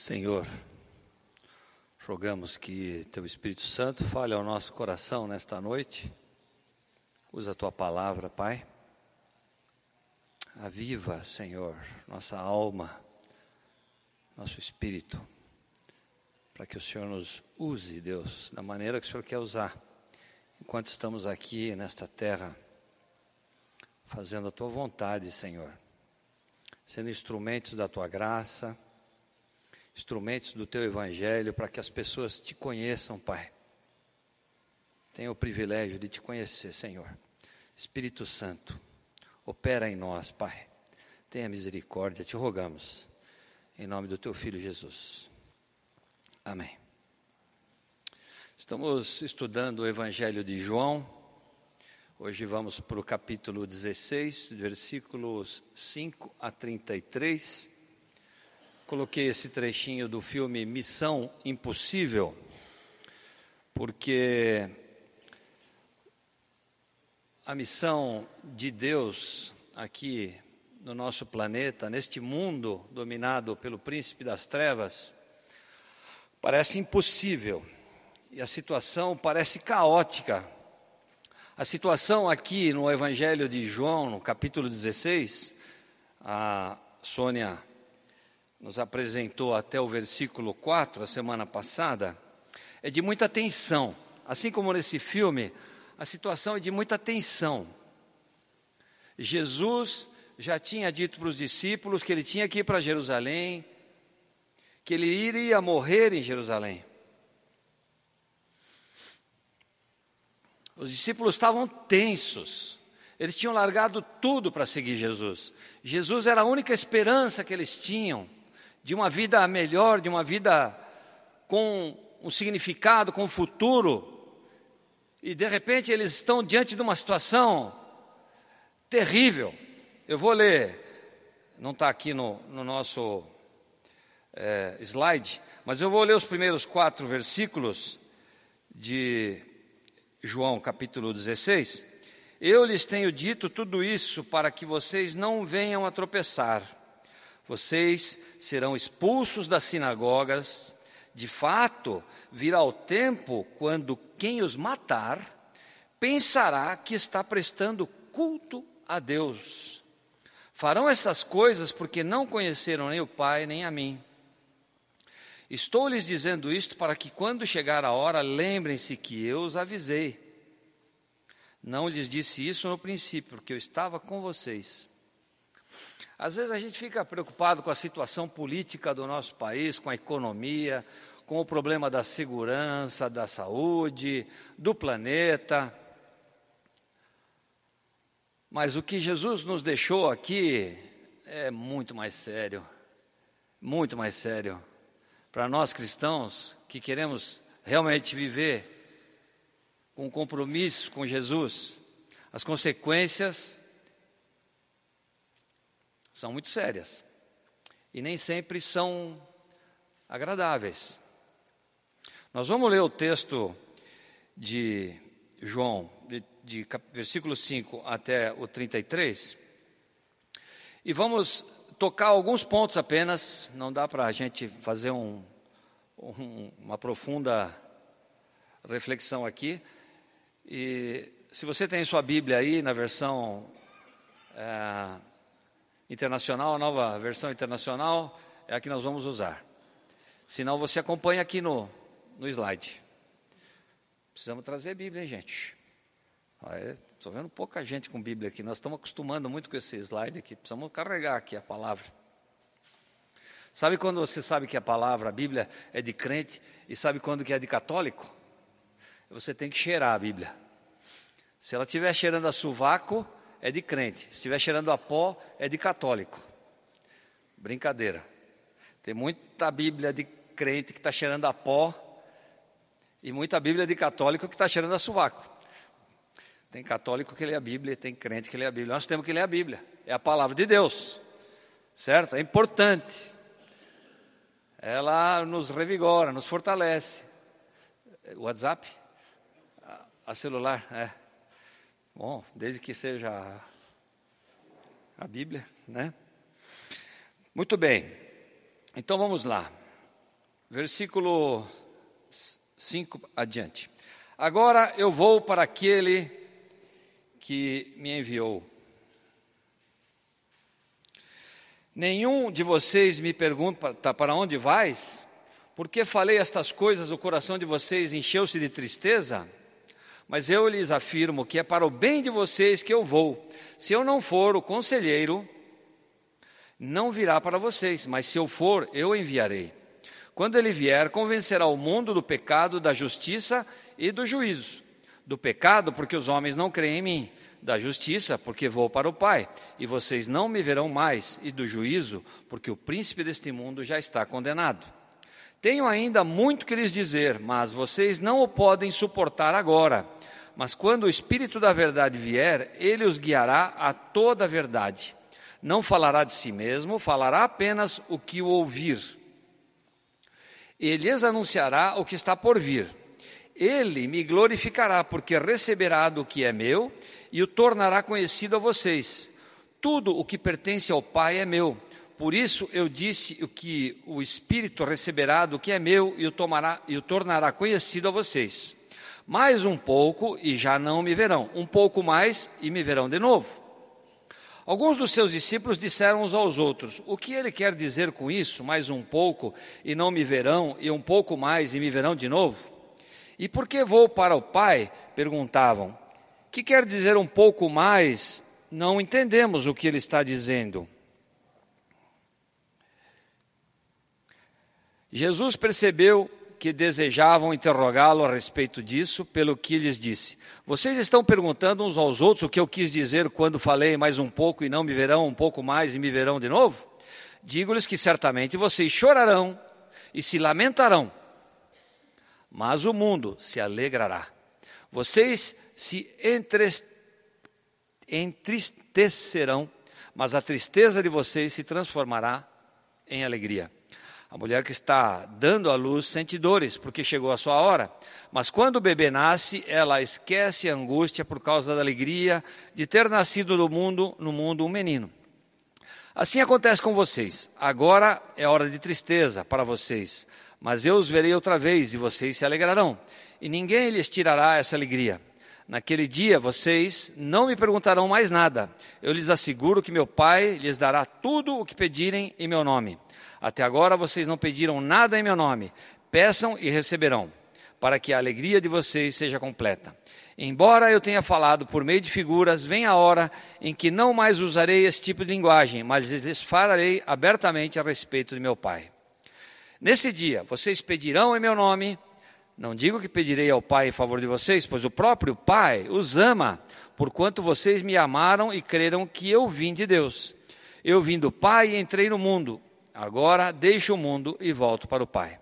Senhor, rogamos que Teu Espírito Santo fale ao nosso coração nesta noite. Usa a Tua palavra, Pai. Aviva, Senhor, nossa alma, nosso espírito, para que o Senhor nos use, Deus, da maneira que o Senhor quer usar, enquanto estamos aqui nesta terra, fazendo a Tua vontade, Senhor, sendo instrumentos da Tua graça instrumentos do teu evangelho para que as pessoas te conheçam, Pai. Tenho o privilégio de te conhecer, Senhor. Espírito Santo, opera em nós, Pai. Tenha misericórdia, te rogamos. Em nome do teu filho Jesus. Amém. Estamos estudando o Evangelho de João. Hoje vamos para o capítulo 16, versículos 5 a 33. Coloquei esse trechinho do filme Missão Impossível, porque a missão de Deus aqui no nosso planeta, neste mundo dominado pelo príncipe das trevas, parece impossível e a situação parece caótica. A situação aqui no Evangelho de João, no capítulo 16, a Sônia nos apresentou até o versículo 4, a semana passada, é de muita tensão. Assim como nesse filme, a situação é de muita tensão. Jesus já tinha dito para os discípulos que ele tinha que ir para Jerusalém, que ele iria morrer em Jerusalém. Os discípulos estavam tensos. Eles tinham largado tudo para seguir Jesus. Jesus era a única esperança que eles tinham de uma vida melhor, de uma vida com um significado, com um futuro, e de repente eles estão diante de uma situação terrível. Eu vou ler, não está aqui no, no nosso é, slide, mas eu vou ler os primeiros quatro versículos de João capítulo 16. Eu lhes tenho dito tudo isso para que vocês não venham a tropeçar. Vocês serão expulsos das sinagogas. De fato, virá o tempo quando quem os matar pensará que está prestando culto a Deus. Farão essas coisas porque não conheceram nem o Pai nem a mim. Estou lhes dizendo isto para que, quando chegar a hora, lembrem-se que eu os avisei. Não lhes disse isso no princípio, porque eu estava com vocês. Às vezes a gente fica preocupado com a situação política do nosso país, com a economia, com o problema da segurança, da saúde, do planeta. Mas o que Jesus nos deixou aqui é muito mais sério, muito mais sério. Para nós cristãos que queremos realmente viver com compromisso com Jesus, as consequências são muito sérias e nem sempre são agradáveis. Nós vamos ler o texto de João, de, de versículo 5 até o 33, e vamos tocar alguns pontos apenas, não dá para a gente fazer um, um, uma profunda reflexão aqui. E se você tem sua Bíblia aí na versão é, internacional, a nova versão internacional é a que nós vamos usar. Senão você acompanha aqui no, no slide. Precisamos trazer Bíblia, hein, gente? Estou vendo pouca gente com Bíblia aqui. Nós estamos acostumando muito com esse slide aqui. Precisamos carregar aqui a palavra. Sabe quando você sabe que a palavra, a Bíblia, é de crente e sabe quando que é de católico? Você tem que cheirar a Bíblia. Se ela estiver cheirando a sovaco, é de crente. Se estiver cheirando a pó, é de católico. Brincadeira. Tem muita Bíblia de crente que está cheirando a pó e muita Bíblia de católico que está cheirando a sovaco. Tem católico que lê a Bíblia, tem crente que lê a Bíblia. Nós temos que ler a Bíblia. É a palavra de Deus. Certo? É importante. Ela nos revigora, nos fortalece. O WhatsApp? A celular? É. Bom, desde que seja a Bíblia, né? Muito bem. Então vamos lá. versículo 5 adiante. Agora eu vou para aquele que me enviou. Nenhum de vocês me pergunta tá, para onde vais? Porque falei estas coisas, o coração de vocês encheu-se de tristeza? Mas eu lhes afirmo que é para o bem de vocês que eu vou. Se eu não for o conselheiro, não virá para vocês, mas se eu for, eu enviarei. Quando ele vier, convencerá o mundo do pecado, da justiça e do juízo. Do pecado, porque os homens não creem em mim. Da justiça, porque vou para o Pai, e vocês não me verão mais. E do juízo, porque o príncipe deste mundo já está condenado. Tenho ainda muito que lhes dizer, mas vocês não o podem suportar agora. Mas quando o Espírito da Verdade vier, ele os guiará a toda a verdade. Não falará de si mesmo, falará apenas o que o ouvir. Ele lhes anunciará o que está por vir. Ele me glorificará, porque receberá do que é meu e o tornará conhecido a vocês. Tudo o que pertence ao Pai é meu. Por isso eu disse o que o Espírito receberá do que é meu e o, tomará, e o tornará conhecido a vocês. Mais um pouco e já não me verão. Um pouco mais e me verão de novo. Alguns dos seus discípulos disseram uns aos outros: O que ele quer dizer com isso? Mais um pouco e não me verão, e um pouco mais e me verão de novo? E por que vou para o Pai? perguntavam. Que quer dizer um pouco mais? Não entendemos o que ele está dizendo. Jesus percebeu que desejavam interrogá-lo a respeito disso, pelo que lhes disse: Vocês estão perguntando uns aos outros o que eu quis dizer quando falei mais um pouco e não me verão um pouco mais e me verão de novo? Digo-lhes que certamente vocês chorarão e se lamentarão, mas o mundo se alegrará. Vocês se entristecerão, mas a tristeza de vocês se transformará em alegria. A mulher que está dando à luz sente dores, porque chegou a sua hora. Mas quando o bebê nasce, ela esquece a angústia por causa da alegria de ter nascido no mundo, no mundo um menino. Assim acontece com vocês. Agora é hora de tristeza para vocês, mas eu os verei outra vez e vocês se alegrarão, e ninguém lhes tirará essa alegria. Naquele dia vocês não me perguntarão mais nada. Eu lhes asseguro que meu Pai lhes dará tudo o que pedirem em meu nome. Até agora vocês não pediram nada em meu nome. Peçam e receberão, para que a alegria de vocês seja completa. Embora eu tenha falado por meio de figuras, vem a hora em que não mais usarei esse tipo de linguagem, mas lhes falarei abertamente a respeito de meu Pai. Nesse dia, vocês pedirão em meu nome. Não digo que pedirei ao Pai em favor de vocês, pois o próprio Pai os ama, porquanto vocês me amaram e creram que eu vim de Deus. Eu vim do Pai e entrei no mundo. Agora deixo o mundo e volto para o Pai.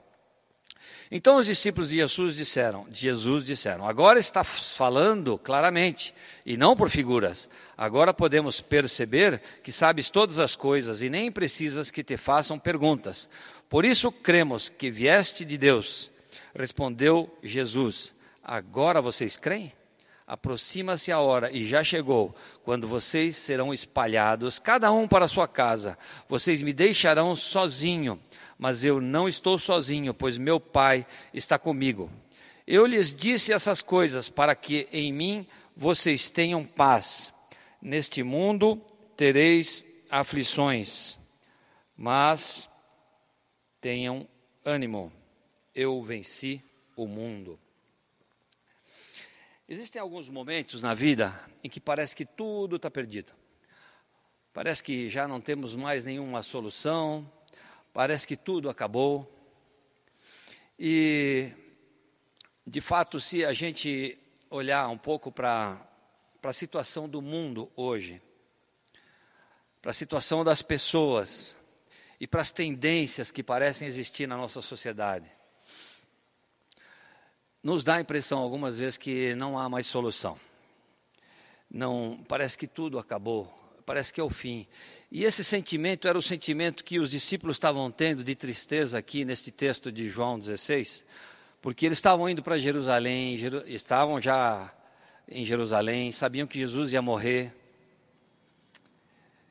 Então os discípulos de Jesus disseram, Jesus disseram: Agora está falando claramente e não por figuras. Agora podemos perceber que sabes todas as coisas e nem precisas que te façam perguntas. Por isso cremos que vieste de Deus. Respondeu Jesus: Agora vocês creem? Aproxima-se a hora, e já chegou, quando vocês serão espalhados, cada um para sua casa. Vocês me deixarão sozinho, mas eu não estou sozinho, pois meu Pai está comigo. Eu lhes disse essas coisas para que em mim vocês tenham paz. Neste mundo tereis aflições, mas tenham ânimo. Eu venci o mundo. Existem alguns momentos na vida em que parece que tudo está perdido. Parece que já não temos mais nenhuma solução, parece que tudo acabou. E, de fato, se a gente olhar um pouco para a situação do mundo hoje, para a situação das pessoas e para as tendências que parecem existir na nossa sociedade, nos dá a impressão algumas vezes que não há mais solução. Não, parece que tudo acabou, parece que é o fim. E esse sentimento era o sentimento que os discípulos estavam tendo de tristeza aqui neste texto de João 16, porque eles estavam indo para Jerusalém, estavam já em Jerusalém, sabiam que Jesus ia morrer.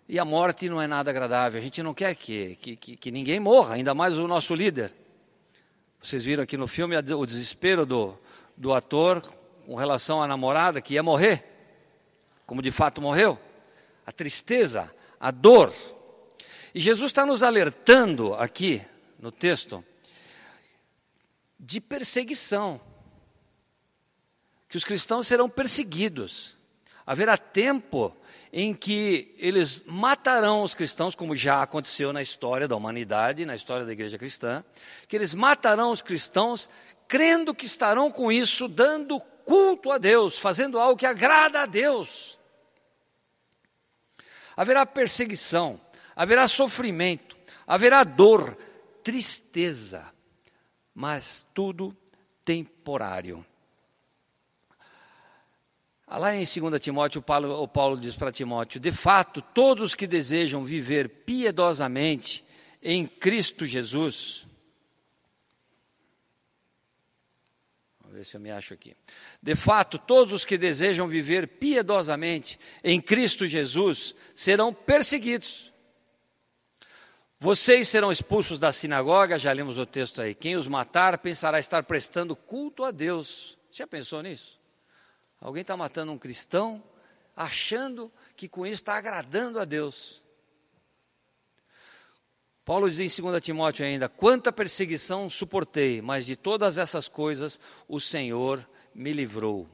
E a morte não é nada agradável, a gente não quer que, que, que, que ninguém morra, ainda mais o nosso líder. Vocês viram aqui no filme o desespero do, do ator com relação à namorada que ia morrer, como de fato morreu. A tristeza, a dor. E Jesus está nos alertando aqui no texto de perseguição. Que os cristãos serão perseguidos. Haverá tempo em que eles matarão os cristãos, como já aconteceu na história da humanidade, na história da igreja cristã, que eles matarão os cristãos crendo que estarão com isso dando culto a Deus, fazendo algo que agrada a Deus. Haverá perseguição, haverá sofrimento, haverá dor, tristeza, mas tudo temporário. Lá em 2 Timóteo, o Paulo, o Paulo diz para Timóteo: De fato, todos os que desejam viver piedosamente em Cristo Jesus. Vamos ver se eu me acho aqui. De fato, todos os que desejam viver piedosamente em Cristo Jesus serão perseguidos. Vocês serão expulsos da sinagoga, já lemos o texto aí. Quem os matar pensará estar prestando culto a Deus. Já pensou nisso? Alguém está matando um cristão, achando que com isso está agradando a Deus. Paulo diz em 2 Timóteo ainda: Quanta perseguição suportei, mas de todas essas coisas o Senhor me livrou.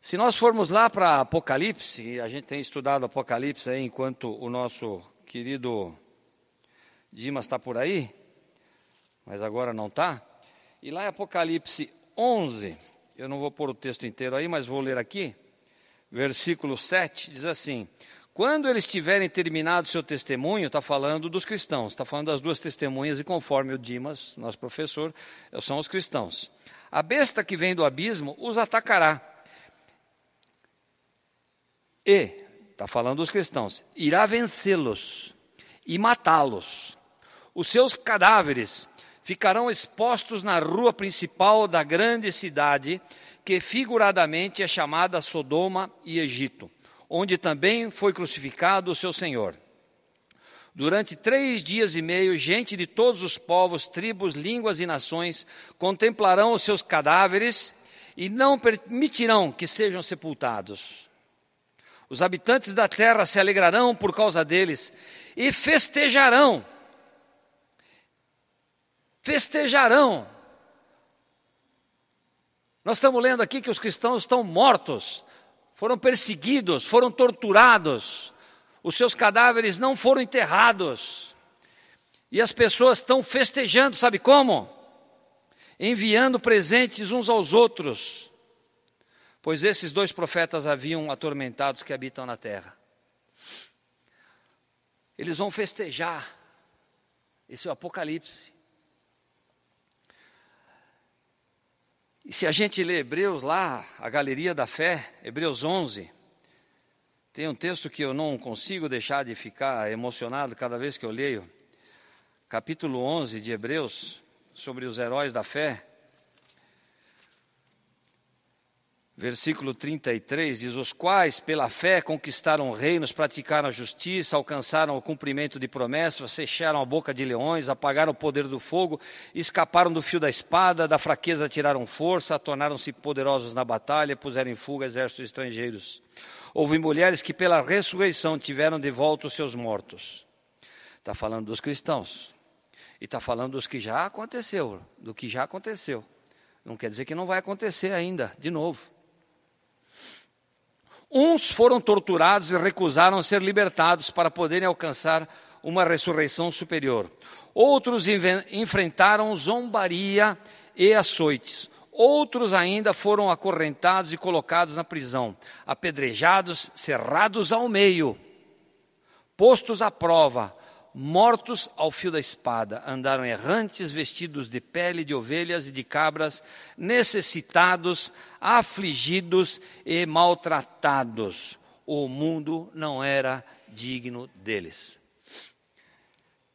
Se nós formos lá para Apocalipse, a gente tem estudado Apocalipse aí enquanto o nosso querido Dimas está por aí, mas agora não está. E lá em Apocalipse 11, eu não vou pôr o texto inteiro aí, mas vou ler aqui. Versículo 7 diz assim: Quando eles tiverem terminado seu testemunho, está falando dos cristãos, está falando das duas testemunhas, e conforme o Dimas, nosso professor, são os cristãos. A besta que vem do abismo os atacará. E, está falando dos cristãos, irá vencê-los e matá-los. Os seus cadáveres ficarão expostos na rua principal da grande cidade, que figuradamente é chamada Sodoma e Egito, onde também foi crucificado o seu Senhor. Durante três dias e meio, gente de todos os povos, tribos, línguas e nações contemplarão os seus cadáveres e não permitirão que sejam sepultados. Os habitantes da terra se alegrarão por causa deles e festejarão festejarão. Nós estamos lendo aqui que os cristãos estão mortos, foram perseguidos, foram torturados, os seus cadáveres não foram enterrados. E as pessoas estão festejando, sabe como? Enviando presentes uns aos outros, pois esses dois profetas haviam atormentados que habitam na terra. Eles vão festejar, esse é o Apocalipse. E se a gente lê Hebreus lá, a Galeria da Fé, Hebreus 11, tem um texto que eu não consigo deixar de ficar emocionado cada vez que eu leio. Capítulo 11 de Hebreus, sobre os heróis da fé. Versículo 33 diz: Os quais, pela fé, conquistaram reinos, praticaram a justiça, alcançaram o cumprimento de promessas, fecharam a boca de leões, apagaram o poder do fogo, escaparam do fio da espada, da fraqueza tiraram força, tornaram-se poderosos na batalha, puseram em fuga exércitos estrangeiros. Houve mulheres que, pela ressurreição, tiveram de volta os seus mortos. Está falando dos cristãos. E está falando dos que já aconteceu, do que já aconteceu. Não quer dizer que não vai acontecer ainda, de novo. Uns foram torturados e recusaram ser libertados para poderem alcançar uma ressurreição superior. Outros enfrentaram zombaria e açoites. Outros ainda foram acorrentados e colocados na prisão, apedrejados, cerrados ao meio, postos à prova, mortos ao fio da espada, andaram errantes, vestidos de pele de ovelhas e de cabras, necessitados, afligidos e maltratados. O mundo não era digno deles.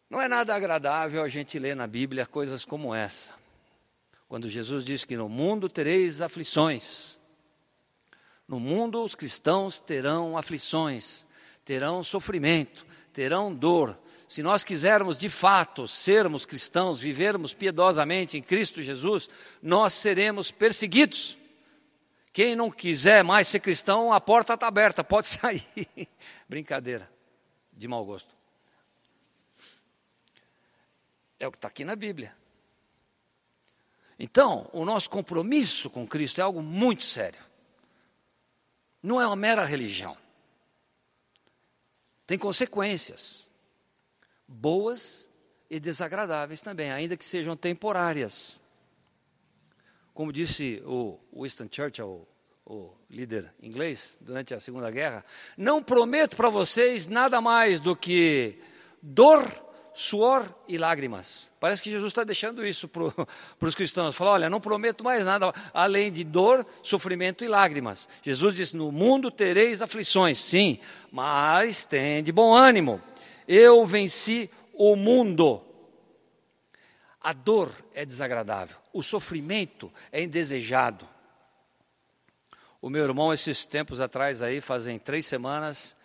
Não é nada agradável a gente ler na Bíblia coisas como essa. Quando Jesus diz que no mundo tereis aflições. No mundo os cristãos terão aflições, terão sofrimento, terão dor, se nós quisermos de fato sermos cristãos, vivermos piedosamente em Cristo Jesus, nós seremos perseguidos. Quem não quiser mais ser cristão, a porta está aberta, pode sair. Brincadeira, de mau gosto. É o que está aqui na Bíblia. Então, o nosso compromisso com Cristo é algo muito sério. Não é uma mera religião. Tem consequências, boas e desagradáveis também, ainda que sejam temporárias. Como disse o Winston Churchill, o líder inglês, durante a Segunda Guerra, não prometo para vocês nada mais do que dor suor e lágrimas. Parece que Jesus está deixando isso para os cristãos. Fala, olha, não prometo mais nada além de dor, sofrimento e lágrimas. Jesus disse: No mundo tereis aflições, sim, mas tem de bom ânimo. Eu venci o mundo. A dor é desagradável, o sofrimento é indesejado. O meu irmão, esses tempos atrás, aí, fazem três semanas,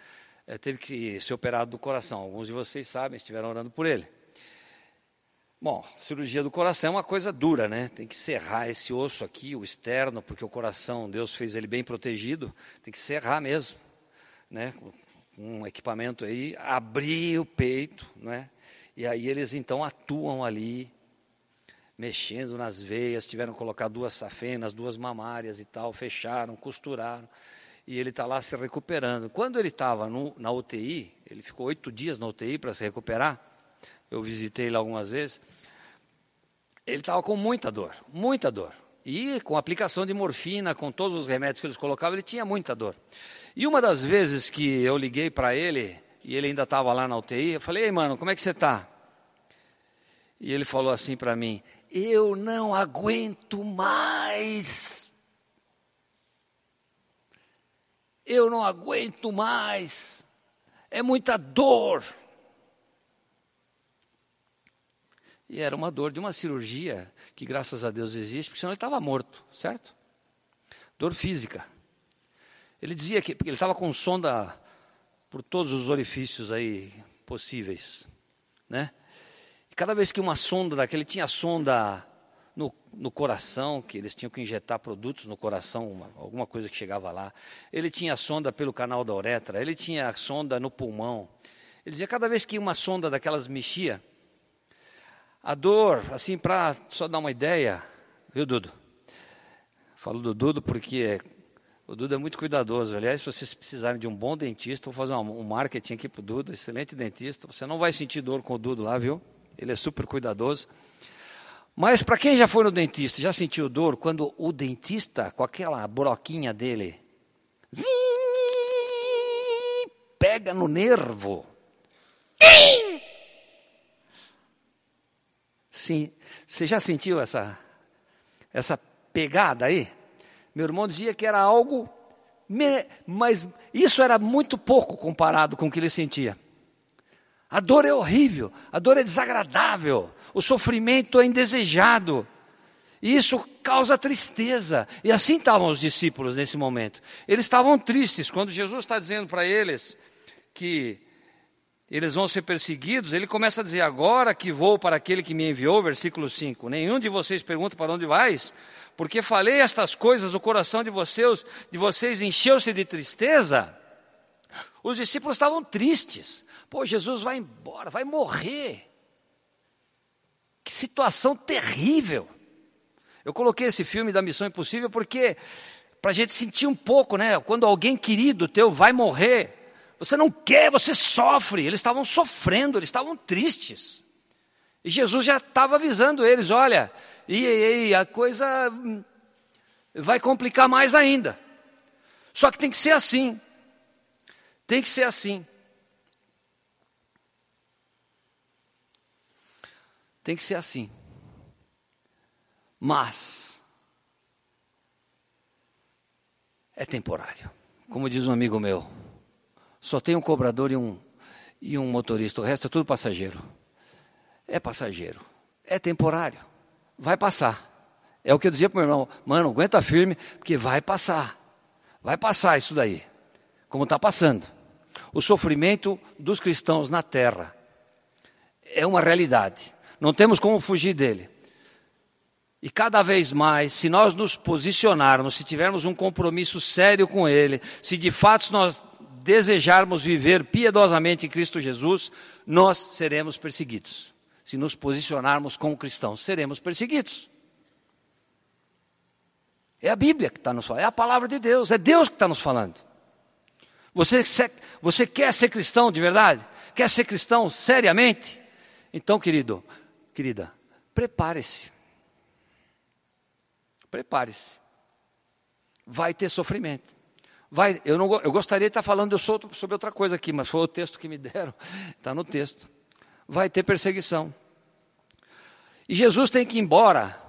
é, teve que ser operado do coração. Alguns de vocês sabem, estiveram orando por ele. Bom, cirurgia do coração é uma coisa dura, né? Tem que serrar esse osso aqui, o externo, porque o coração, Deus fez ele bem protegido, tem que serrar mesmo, né? Um equipamento aí, abrir o peito, né? E aí eles então atuam ali, mexendo nas veias, tiveram que colocar duas safenas, duas mamárias e tal, fecharam, costuraram e ele está lá se recuperando. Quando ele estava na UTI, ele ficou oito dias na UTI para se recuperar, eu visitei ele algumas vezes, ele estava com muita dor, muita dor. E com aplicação de morfina, com todos os remédios que eles colocavam, ele tinha muita dor. E uma das vezes que eu liguei para ele, e ele ainda estava lá na UTI, eu falei, ei mano, como é que você está? E ele falou assim para mim, eu não aguento mais eu não aguento mais, é muita dor. E era uma dor de uma cirurgia que, graças a Deus, existe, porque senão ele estava morto, certo? Dor física. Ele dizia que ele estava com sonda por todos os orifícios aí possíveis, né? E cada vez que uma sonda daquele tinha sonda no, no coração, que eles tinham que injetar produtos no coração, uma, alguma coisa que chegava lá. Ele tinha sonda pelo canal da uretra, ele tinha sonda no pulmão. Ele dizia, cada vez que uma sonda daquelas mexia, a dor, assim, para só dar uma ideia, viu, Dudo? Falo do Dudo porque o Dudo é muito cuidadoso. Aliás, se vocês precisarem de um bom dentista, vou fazer um marketing aqui para o Dudo, excelente dentista. Você não vai sentir dor com o Dudo lá, viu? Ele é super cuidadoso. Mas para quem já foi no dentista, já sentiu dor quando o dentista, com aquela broquinha dele, pega no nervo. Sim, você já sentiu essa essa pegada aí? Meu irmão dizia que era algo, mas isso era muito pouco comparado com o que ele sentia. A dor é horrível, a dor é desagradável, o sofrimento é indesejado. E isso causa tristeza. E assim estavam os discípulos nesse momento. Eles estavam tristes quando Jesus está dizendo para eles que eles vão ser perseguidos. Ele começa a dizer: Agora que vou para aquele que me enviou, versículo 5. Nenhum de vocês pergunta para onde vais, porque falei estas coisas, o coração de vocês, de vocês encheu-se de tristeza. Os discípulos estavam tristes. Pô, Jesus vai embora, vai morrer. Que situação terrível. Eu coloquei esse filme da Missão Impossível porque, para a gente sentir um pouco, né? Quando alguém querido teu vai morrer, você não quer, você sofre. Eles estavam sofrendo, eles estavam tristes. E Jesus já estava avisando eles: olha, e, a coisa vai complicar mais ainda. Só que tem que ser assim. Tem que ser assim. Tem que ser assim. Mas é temporário. Como diz um amigo meu, só tem um cobrador e um, e um motorista, o resto é tudo passageiro. É passageiro. É temporário. Vai passar. É o que eu dizia para meu irmão, mano, aguenta firme, porque vai passar. Vai passar isso daí. Como está passando o sofrimento dos cristãos na terra é uma realidade. Não temos como fugir dele. E cada vez mais, se nós nos posicionarmos, se tivermos um compromisso sério com Ele, se de fato nós desejarmos viver piedosamente em Cristo Jesus, nós seremos perseguidos. Se nos posicionarmos como cristãos, seremos perseguidos. É a Bíblia que está nos falando, é a palavra de Deus, é Deus que está nos falando. Você, você quer ser cristão de verdade? Quer ser cristão seriamente? Então, querido, querida, prepare-se. Prepare-se. Vai ter sofrimento. Vai, eu, não, eu gostaria de estar falando sobre outra coisa aqui, mas foi o texto que me deram, está no texto. Vai ter perseguição. E Jesus tem que ir embora.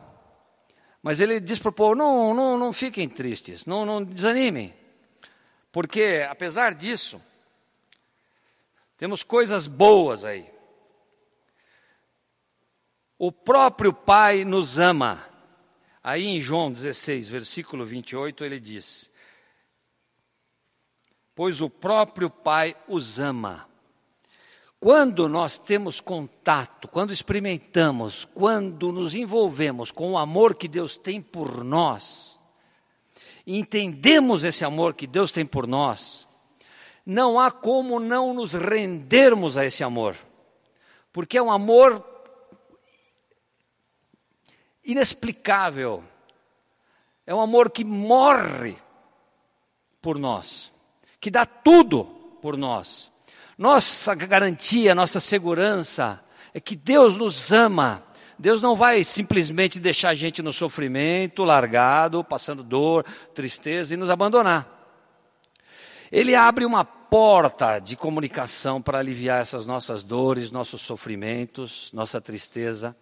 Mas ele diz para o povo: não, não, não fiquem tristes, não, não desanimem. Porque, apesar disso, temos coisas boas aí. O próprio Pai nos ama. Aí em João 16, versículo 28, ele diz: Pois o próprio Pai os ama. Quando nós temos contato, quando experimentamos, quando nos envolvemos com o amor que Deus tem por nós, entendemos esse amor que Deus tem por nós, não há como não nos rendermos a esse amor, porque é um amor inexplicável. É um amor que morre por nós, que dá tudo por nós. Nossa garantia, nossa segurança é que Deus nos ama. Deus não vai simplesmente deixar a gente no sofrimento, largado, passando dor, tristeza e nos abandonar. Ele abre uma porta de comunicação para aliviar essas nossas dores, nossos sofrimentos, nossa tristeza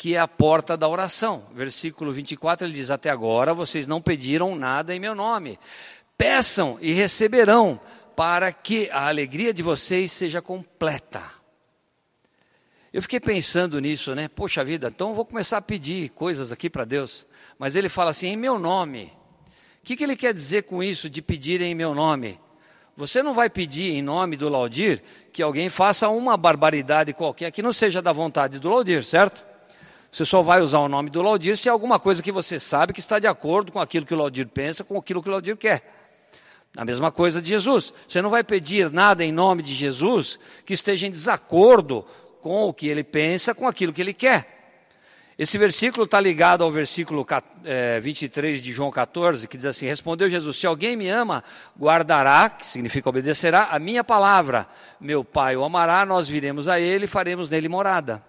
que é a porta da oração. Versículo 24 ele diz: Até agora vocês não pediram nada em meu nome. Peçam e receberão, para que a alegria de vocês seja completa. Eu fiquei pensando nisso, né? Poxa vida, então vou começar a pedir coisas aqui para Deus. Mas ele fala assim: em meu nome. O que, que ele quer dizer com isso de pedir em meu nome? Você não vai pedir em nome do Laudir que alguém faça uma barbaridade qualquer que não seja da vontade do Laudir, certo? Você só vai usar o nome do Laudir se é alguma coisa que você sabe que está de acordo com aquilo que o Laudir pensa, com aquilo que o Laudir quer. A mesma coisa de Jesus. Você não vai pedir nada em nome de Jesus que esteja em desacordo com o que ele pensa, com aquilo que ele quer. Esse versículo está ligado ao versículo 23 é, de João 14, que diz assim: Respondeu Jesus: Se alguém me ama, guardará, que significa obedecerá, a minha palavra. Meu Pai o amará, nós viremos a ele e faremos nele morada.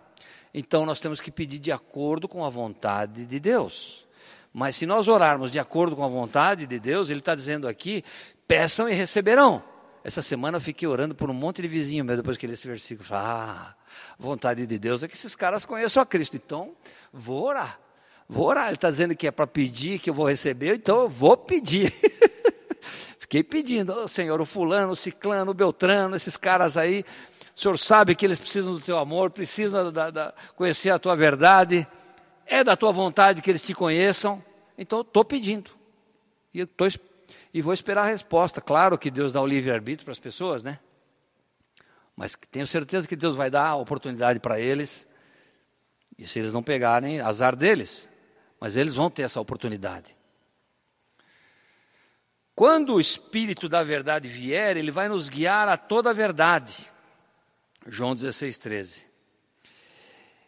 Então nós temos que pedir de acordo com a vontade de Deus. Mas se nós orarmos de acordo com a vontade de Deus, Ele está dizendo aqui: peçam e receberão. Essa semana eu fiquei orando por um monte de vizinho meu, depois que li esse versículo. Ah, vontade de Deus é que esses caras conheçam a Cristo. Então, vou orar. Vou orar. Ele está dizendo que é para pedir, que eu vou receber, então eu vou pedir. Fiquei pedindo, oh, Senhor, o fulano, o ciclano, o beltrano, esses caras aí, o Senhor sabe que eles precisam do teu amor, precisam da, da, conhecer a tua verdade. É da tua vontade que eles te conheçam. Então, estou pedindo. E, tô, e vou esperar a resposta. Claro que Deus dá o livre-arbítrio para as pessoas, né? Mas tenho certeza que Deus vai dar a oportunidade para eles. E se eles não pegarem, azar deles. Mas eles vão ter essa oportunidade. Quando o Espírito da verdade vier, ele vai nos guiar a toda a verdade. João 16, 13.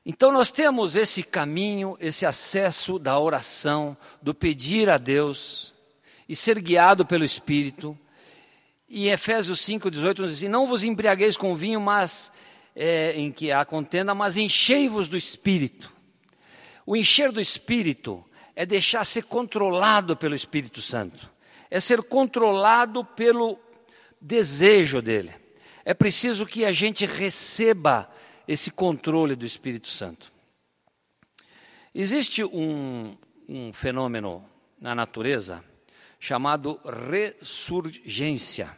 Então nós temos esse caminho, esse acesso da oração, do pedir a Deus e ser guiado pelo Espírito. E Efésios 5, 18 nos diz assim, não vos embriagueis com vinho, mas é, em que há contenda, mas enchei-vos do Espírito. O encher do Espírito é deixar ser controlado pelo Espírito Santo, é ser controlado pelo desejo dele é preciso que a gente receba esse controle do Espírito Santo. Existe um, um fenômeno na natureza chamado ressurgência.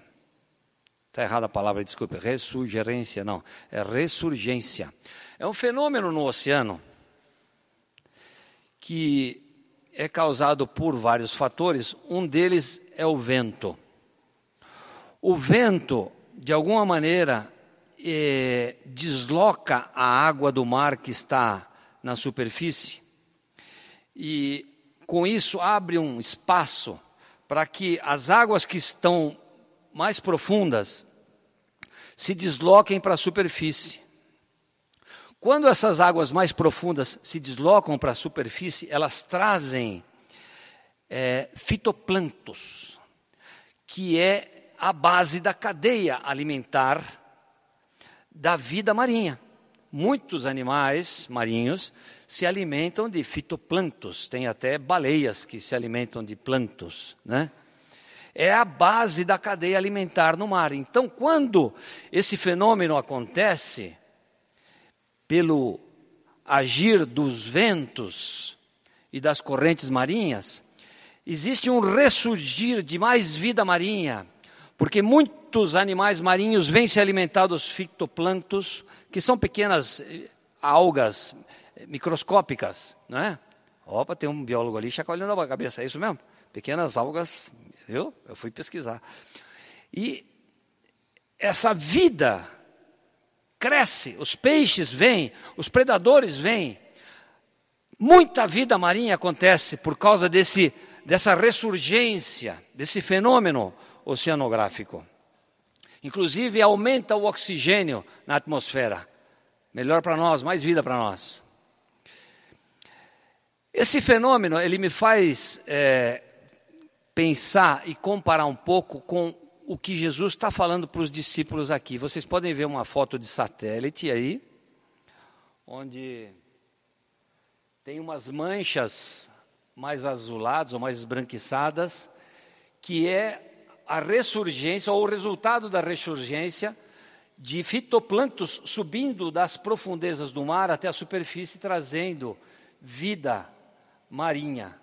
Está errada a palavra, desculpe, ressurgência, não, é ressurgência. É um fenômeno no oceano que é causado por vários fatores, um deles é o vento. O vento de alguma maneira, eh, desloca a água do mar que está na superfície e com isso abre um espaço para que as águas que estão mais profundas se desloquem para a superfície. Quando essas águas mais profundas se deslocam para a superfície, elas trazem é, que é a base da cadeia alimentar da vida marinha. Muitos animais marinhos se alimentam de fitoplânctos, tem até baleias que se alimentam de plânctos, né? É a base da cadeia alimentar no mar. Então, quando esse fenômeno acontece, pelo agir dos ventos e das correntes marinhas, existe um ressurgir de mais vida marinha, porque muitos animais marinhos vêm se alimentar dos fitoplânctos, que são pequenas eh, algas eh, microscópicas, não é? Opa, tem um biólogo ali chacoalhando a cabeça, é isso mesmo? Pequenas algas, viu? Eu fui pesquisar. E essa vida cresce, os peixes vêm, os predadores vêm. Muita vida marinha acontece por causa desse dessa ressurgência, desse fenômeno oceanográfico. Inclusive, aumenta o oxigênio na atmosfera. Melhor para nós, mais vida para nós. Esse fenômeno, ele me faz é, pensar e comparar um pouco com o que Jesus está falando para os discípulos aqui. Vocês podem ver uma foto de satélite aí, onde tem umas manchas mais azuladas ou mais esbranquiçadas, que é a ressurgência ou o resultado da ressurgência de fitoplânctos subindo das profundezas do mar até a superfície, trazendo vida marinha.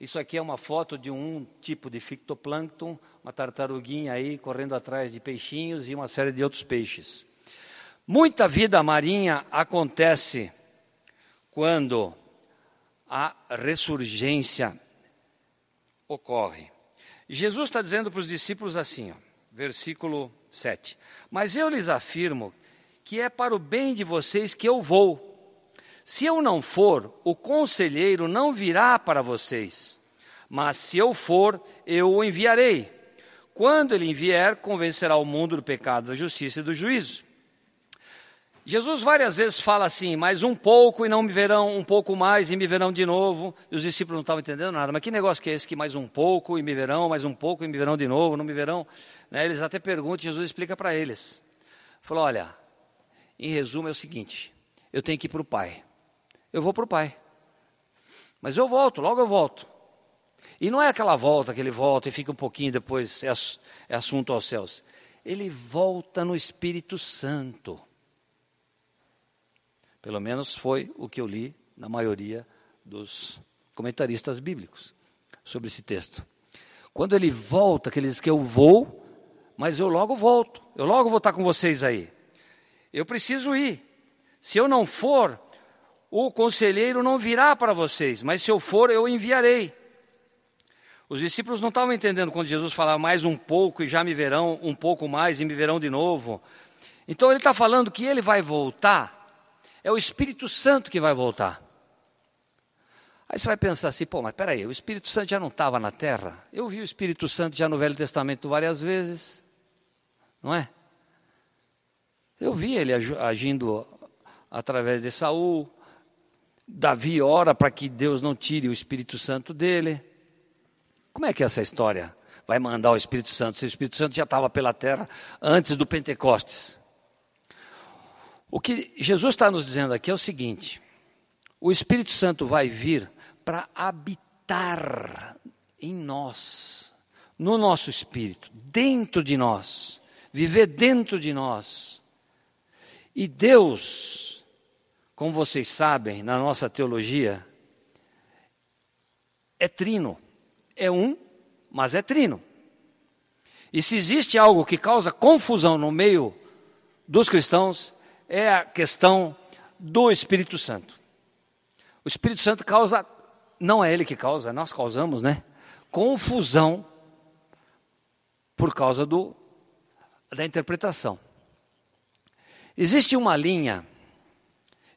Isso aqui é uma foto de um tipo de fitoplâncton, uma tartaruguinha aí correndo atrás de peixinhos e uma série de outros peixes. Muita vida marinha acontece quando a ressurgência ocorre. Jesus está dizendo para os discípulos assim, ó, versículo 7: Mas eu lhes afirmo que é para o bem de vocês que eu vou. Se eu não for, o conselheiro não virá para vocês. Mas se eu for, eu o enviarei. Quando ele vier, convencerá o mundo do pecado, da justiça e do juízo. Jesus várias vezes fala assim, mais um pouco e não me verão, um pouco mais e me verão de novo. E os discípulos não estavam entendendo nada. Mas que negócio que é esse que mais um pouco e me verão, mais um pouco e me verão de novo, não me verão? Né? Eles até perguntam, Jesus explica para eles. Falou, olha, em resumo é o seguinte, eu tenho que ir para o Pai. Eu vou para o Pai. Mas eu volto, logo eu volto. E não é aquela volta que ele volta e fica um pouquinho depois, é, é assunto aos céus. Ele volta no Espírito Santo. Pelo menos foi o que eu li na maioria dos comentaristas bíblicos sobre esse texto. Quando ele volta, que ele diz que eu vou, mas eu logo volto, eu logo vou estar com vocês aí. Eu preciso ir. Se eu não for, o conselheiro não virá para vocês, mas se eu for, eu enviarei. Os discípulos não estavam entendendo quando Jesus falava mais um pouco e já me verão, um pouco mais e me verão de novo. Então ele está falando que ele vai voltar é o Espírito Santo que vai voltar. Aí você vai pensar assim, pô, mas peraí, o Espírito Santo já não estava na terra? Eu vi o Espírito Santo já no Velho Testamento várias vezes, não é? Eu vi ele agindo através de Saul. Davi ora para que Deus não tire o Espírito Santo dele. Como é que é essa história? Vai mandar o Espírito Santo, se o Espírito Santo já estava pela terra antes do Pentecostes. O que Jesus está nos dizendo aqui é o seguinte: o Espírito Santo vai vir para habitar em nós, no nosso espírito, dentro de nós, viver dentro de nós. E Deus, como vocês sabem, na nossa teologia, é trino. É um, mas é trino. E se existe algo que causa confusão no meio dos cristãos, é a questão do Espírito Santo. O Espírito Santo causa, não é ele que causa, nós causamos, né? Confusão por causa do, da interpretação. Existe uma linha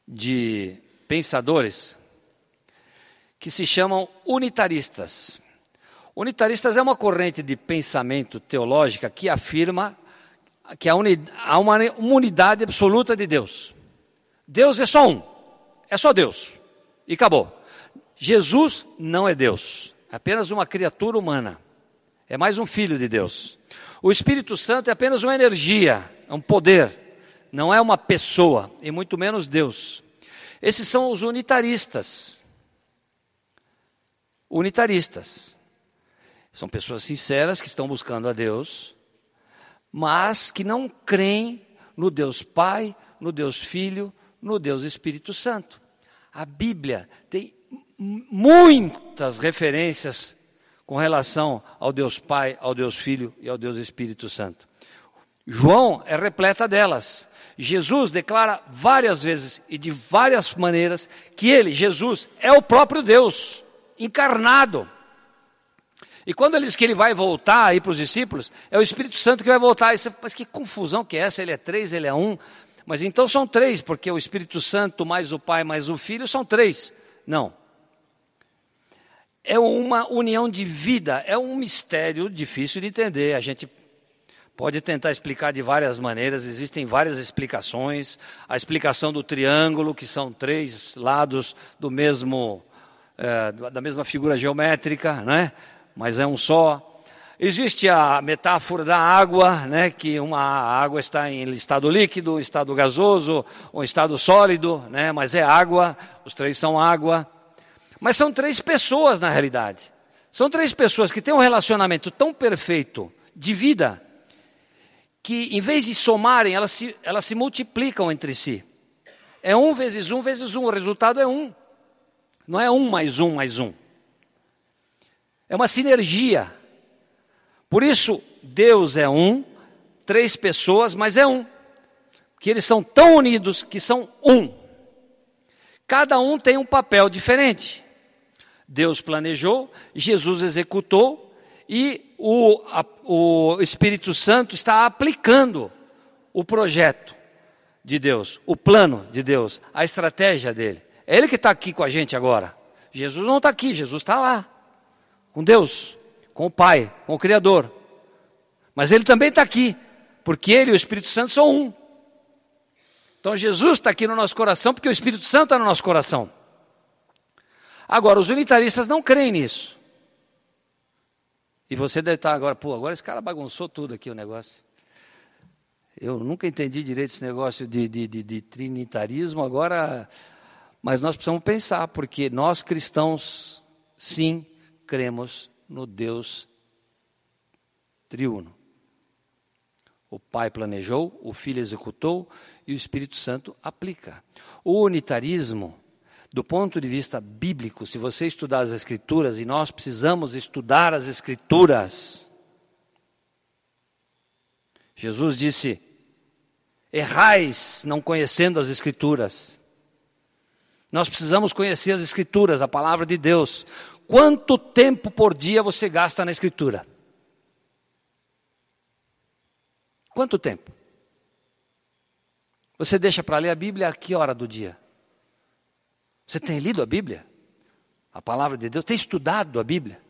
de pensadores que se chamam unitaristas. Unitaristas é uma corrente de pensamento teológica que afirma que há uma unidade absoluta de Deus. Deus é só um, é só Deus, e acabou. Jesus não é Deus, é apenas uma criatura humana, é mais um filho de Deus. O Espírito Santo é apenas uma energia, é um poder, não é uma pessoa, e muito menos Deus. Esses são os unitaristas. Unitaristas. São pessoas sinceras que estão buscando a Deus, mas que não creem no Deus Pai, no Deus Filho, no Deus Espírito Santo. A Bíblia tem muitas referências com relação ao Deus Pai, ao Deus Filho e ao Deus Espírito Santo. João é repleta delas. Jesus declara várias vezes e de várias maneiras que ele, Jesus, é o próprio Deus encarnado. E quando ele diz que ele vai voltar aí para os discípulos, é o Espírito Santo que vai voltar. Você, mas que confusão que é essa? Ele é três, ele é um. Mas então são três, porque o Espírito Santo mais o Pai mais o Filho são três. Não. É uma união de vida, é um mistério difícil de entender. A gente pode tentar explicar de várias maneiras, existem várias explicações. A explicação do triângulo, que são três lados do mesmo, é, da mesma figura geométrica, né? Mas é um só. Existe a metáfora da água, né, que uma água está em estado líquido, estado gasoso, ou estado sólido, né, mas é água, os três são água. Mas são três pessoas na realidade. São três pessoas que têm um relacionamento tão perfeito de vida, que em vez de somarem, elas se, elas se multiplicam entre si. É um vezes um vezes um, o resultado é um. Não é um mais um mais um. É uma sinergia. Por isso, Deus é um, três pessoas, mas é um. Que eles são tão unidos que são um. Cada um tem um papel diferente. Deus planejou, Jesus executou e o, a, o Espírito Santo está aplicando o projeto de Deus, o plano de Deus, a estratégia dele. É Ele que está aqui com a gente agora. Jesus não está aqui, Jesus está lá com Deus, com o Pai, com o Criador. Mas Ele também está aqui, porque Ele e o Espírito Santo são um. Então Jesus está aqui no nosso coração, porque o Espírito Santo está no nosso coração. Agora, os unitaristas não creem nisso. E você deve estar agora, pô, agora esse cara bagunçou tudo aqui o negócio. Eu nunca entendi direito esse negócio de, de, de, de trinitarismo, agora. Mas nós precisamos pensar, porque nós cristãos, sim, cremos no Deus triuno. O Pai planejou, o Filho executou e o Espírito Santo aplica. O unitarismo, do ponto de vista bíblico, se você estudar as Escrituras, e nós precisamos estudar as Escrituras, Jesus disse: errais não conhecendo as Escrituras. Nós precisamos conhecer as Escrituras, a palavra de Deus. Quanto tempo por dia você gasta na Escritura? Quanto tempo? Você deixa para ler a Bíblia a que hora do dia? Você tem lido a Bíblia? A palavra de Deus? Tem estudado a Bíblia?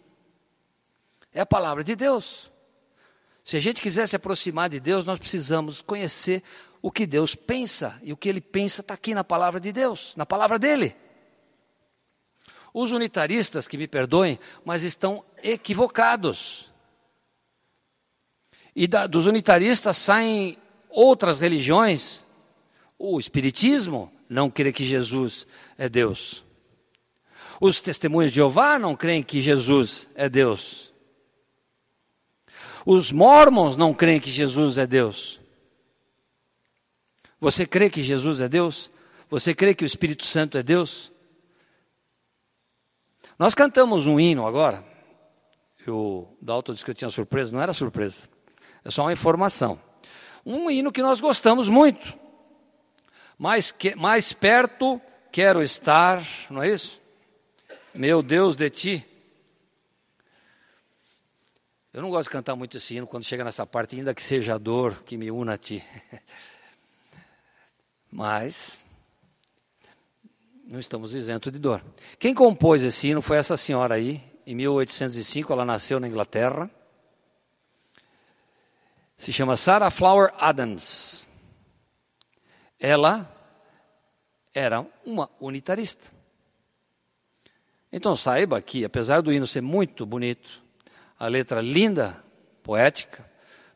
É a palavra de Deus. Se a gente quiser se aproximar de Deus, nós precisamos conhecer o que Deus pensa. E o que Ele pensa está aqui na palavra de Deus, na palavra dEle. Os unitaristas, que me perdoem, mas estão equivocados. E da, dos unitaristas saem outras religiões. O Espiritismo não crê que Jesus é Deus. Os testemunhos de Jeová não creem que Jesus é Deus. Os mormons não creem que Jesus é Deus. Você crê que Jesus é Deus? Você crê que o Espírito Santo é Deus? Nós cantamos um hino agora. O Dalton disse que eu tinha surpresa, não era surpresa. É só uma informação. Um hino que nós gostamos muito. Mais, que, mais perto quero estar, não é isso? Meu Deus de ti. Eu não gosto de cantar muito esse hino quando chega nessa parte, ainda que seja a dor que me una a ti. Mas não estamos isentos de dor. Quem compôs esse hino foi essa senhora aí, em 1805, ela nasceu na Inglaterra. Se chama Sarah Flower Adams. Ela era uma unitarista. Então saiba que, apesar do hino ser muito bonito, a letra linda, poética,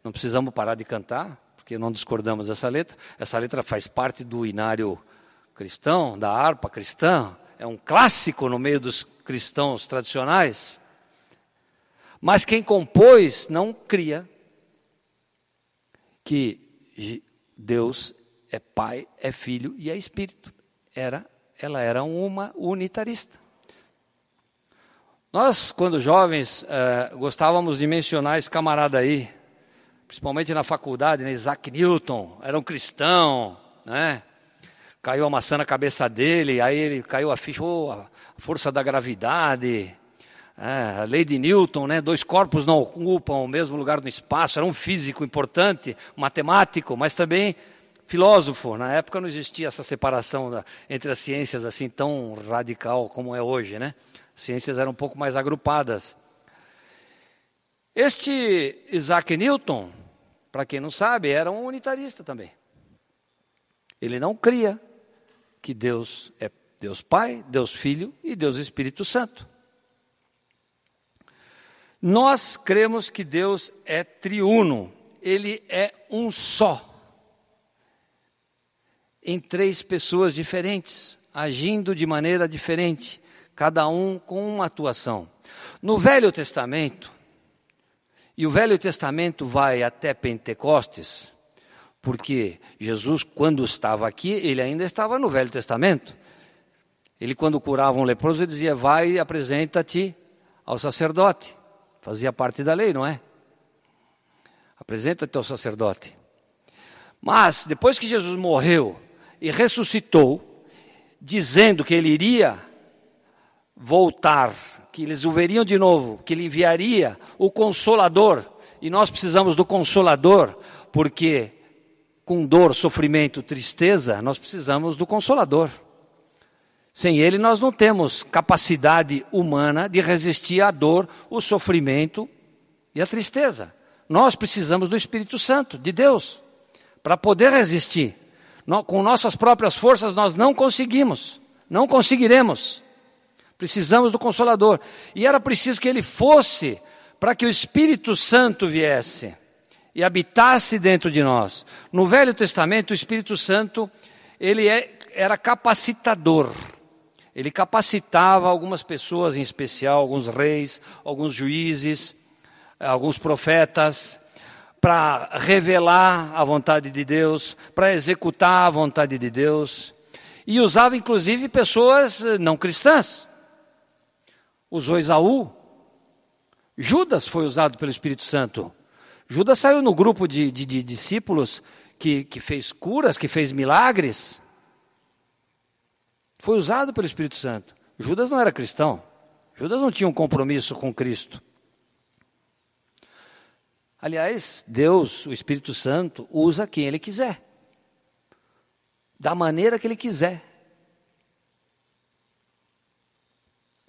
não precisamos parar de cantar, porque não discordamos dessa letra. Essa letra faz parte do inário cristão, da harpa cristã, é um clássico no meio dos cristãos tradicionais. Mas quem compôs não cria que Deus é Pai, é Filho e é Espírito. Era, ela era uma unitarista. Nós, quando jovens, eh, gostávamos de mencionar esse camarada aí, principalmente na faculdade, né, Isaac Newton, era um cristão, né? Caiu a maçã na cabeça dele, aí ele caiu a ficha, oh, a força da gravidade, é, a lei de Newton, né? Dois corpos não ocupam o mesmo lugar no espaço. Era um físico importante, matemático, mas também filósofo. Na época não existia essa separação da, entre as ciências assim tão radical como é hoje, né? ciências eram um pouco mais agrupadas. Este Isaac Newton, para quem não sabe, era um unitarista também. Ele não cria que Deus é Deus Pai, Deus Filho e Deus Espírito Santo. Nós cremos que Deus é triuno, ele é um só, em três pessoas diferentes, agindo de maneira diferente cada um com uma atuação. No Velho Testamento, e o Velho Testamento vai até Pentecostes, porque Jesus, quando estava aqui, ele ainda estava no Velho Testamento. Ele, quando curava um leproso, ele dizia: Vai e apresenta-te ao sacerdote. Fazia parte da lei, não é? Apresenta-te ao sacerdote. Mas, depois que Jesus morreu e ressuscitou, dizendo que ele iria voltar, que eles o veriam de novo, que ele enviaria o consolador, e nós precisamos do consolador, porque com dor, sofrimento, tristeza, nós precisamos do consolador. Sem ele nós não temos capacidade humana de resistir à dor, o sofrimento e a tristeza. Nós precisamos do Espírito Santo, de Deus, para poder resistir. Com nossas próprias forças nós não conseguimos, não conseguiremos. Precisamos do Consolador. E era preciso que ele fosse para que o Espírito Santo viesse e habitasse dentro de nós. No Velho Testamento, o Espírito Santo, ele é, era capacitador. Ele capacitava algumas pessoas em especial, alguns reis, alguns juízes, alguns profetas, para revelar a vontade de Deus, para executar a vontade de Deus. E usava inclusive pessoas eh, não cristãs usou Esaú. Judas foi usado pelo Espírito Santo. Judas saiu no grupo de, de, de discípulos que, que fez curas, que fez milagres. Foi usado pelo Espírito Santo. Judas não era cristão. Judas não tinha um compromisso com Cristo. Aliás, Deus, o Espírito Santo, usa quem Ele quiser, da maneira que Ele quiser.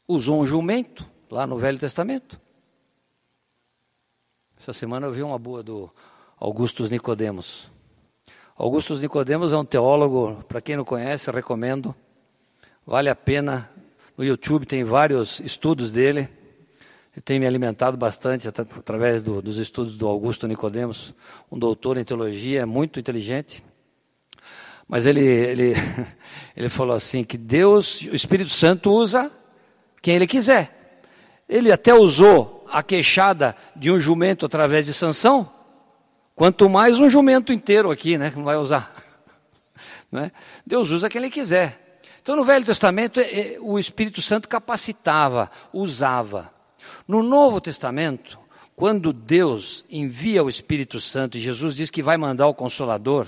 usou um jumento lá no Velho Testamento. Essa semana eu vi uma boa do Augustus Nicodemos. Augustus Nicodemos é um teólogo, para quem não conhece, recomendo. Vale a pena. No YouTube tem vários estudos dele. Eu tenho me alimentado bastante através do, dos estudos do Augusto Nicodemos, um doutor em teologia, é muito inteligente. Mas ele, ele, ele falou assim que Deus, o Espírito Santo usa quem ele quiser. Ele até usou a queixada de um jumento através de Sansão, quanto mais um jumento inteiro aqui, né, que não vai usar. Né? Deus usa quem ele quiser. Então no Velho Testamento é, é, o Espírito Santo capacitava, usava. No Novo Testamento, quando Deus envia o Espírito Santo e Jesus diz que vai mandar o Consolador,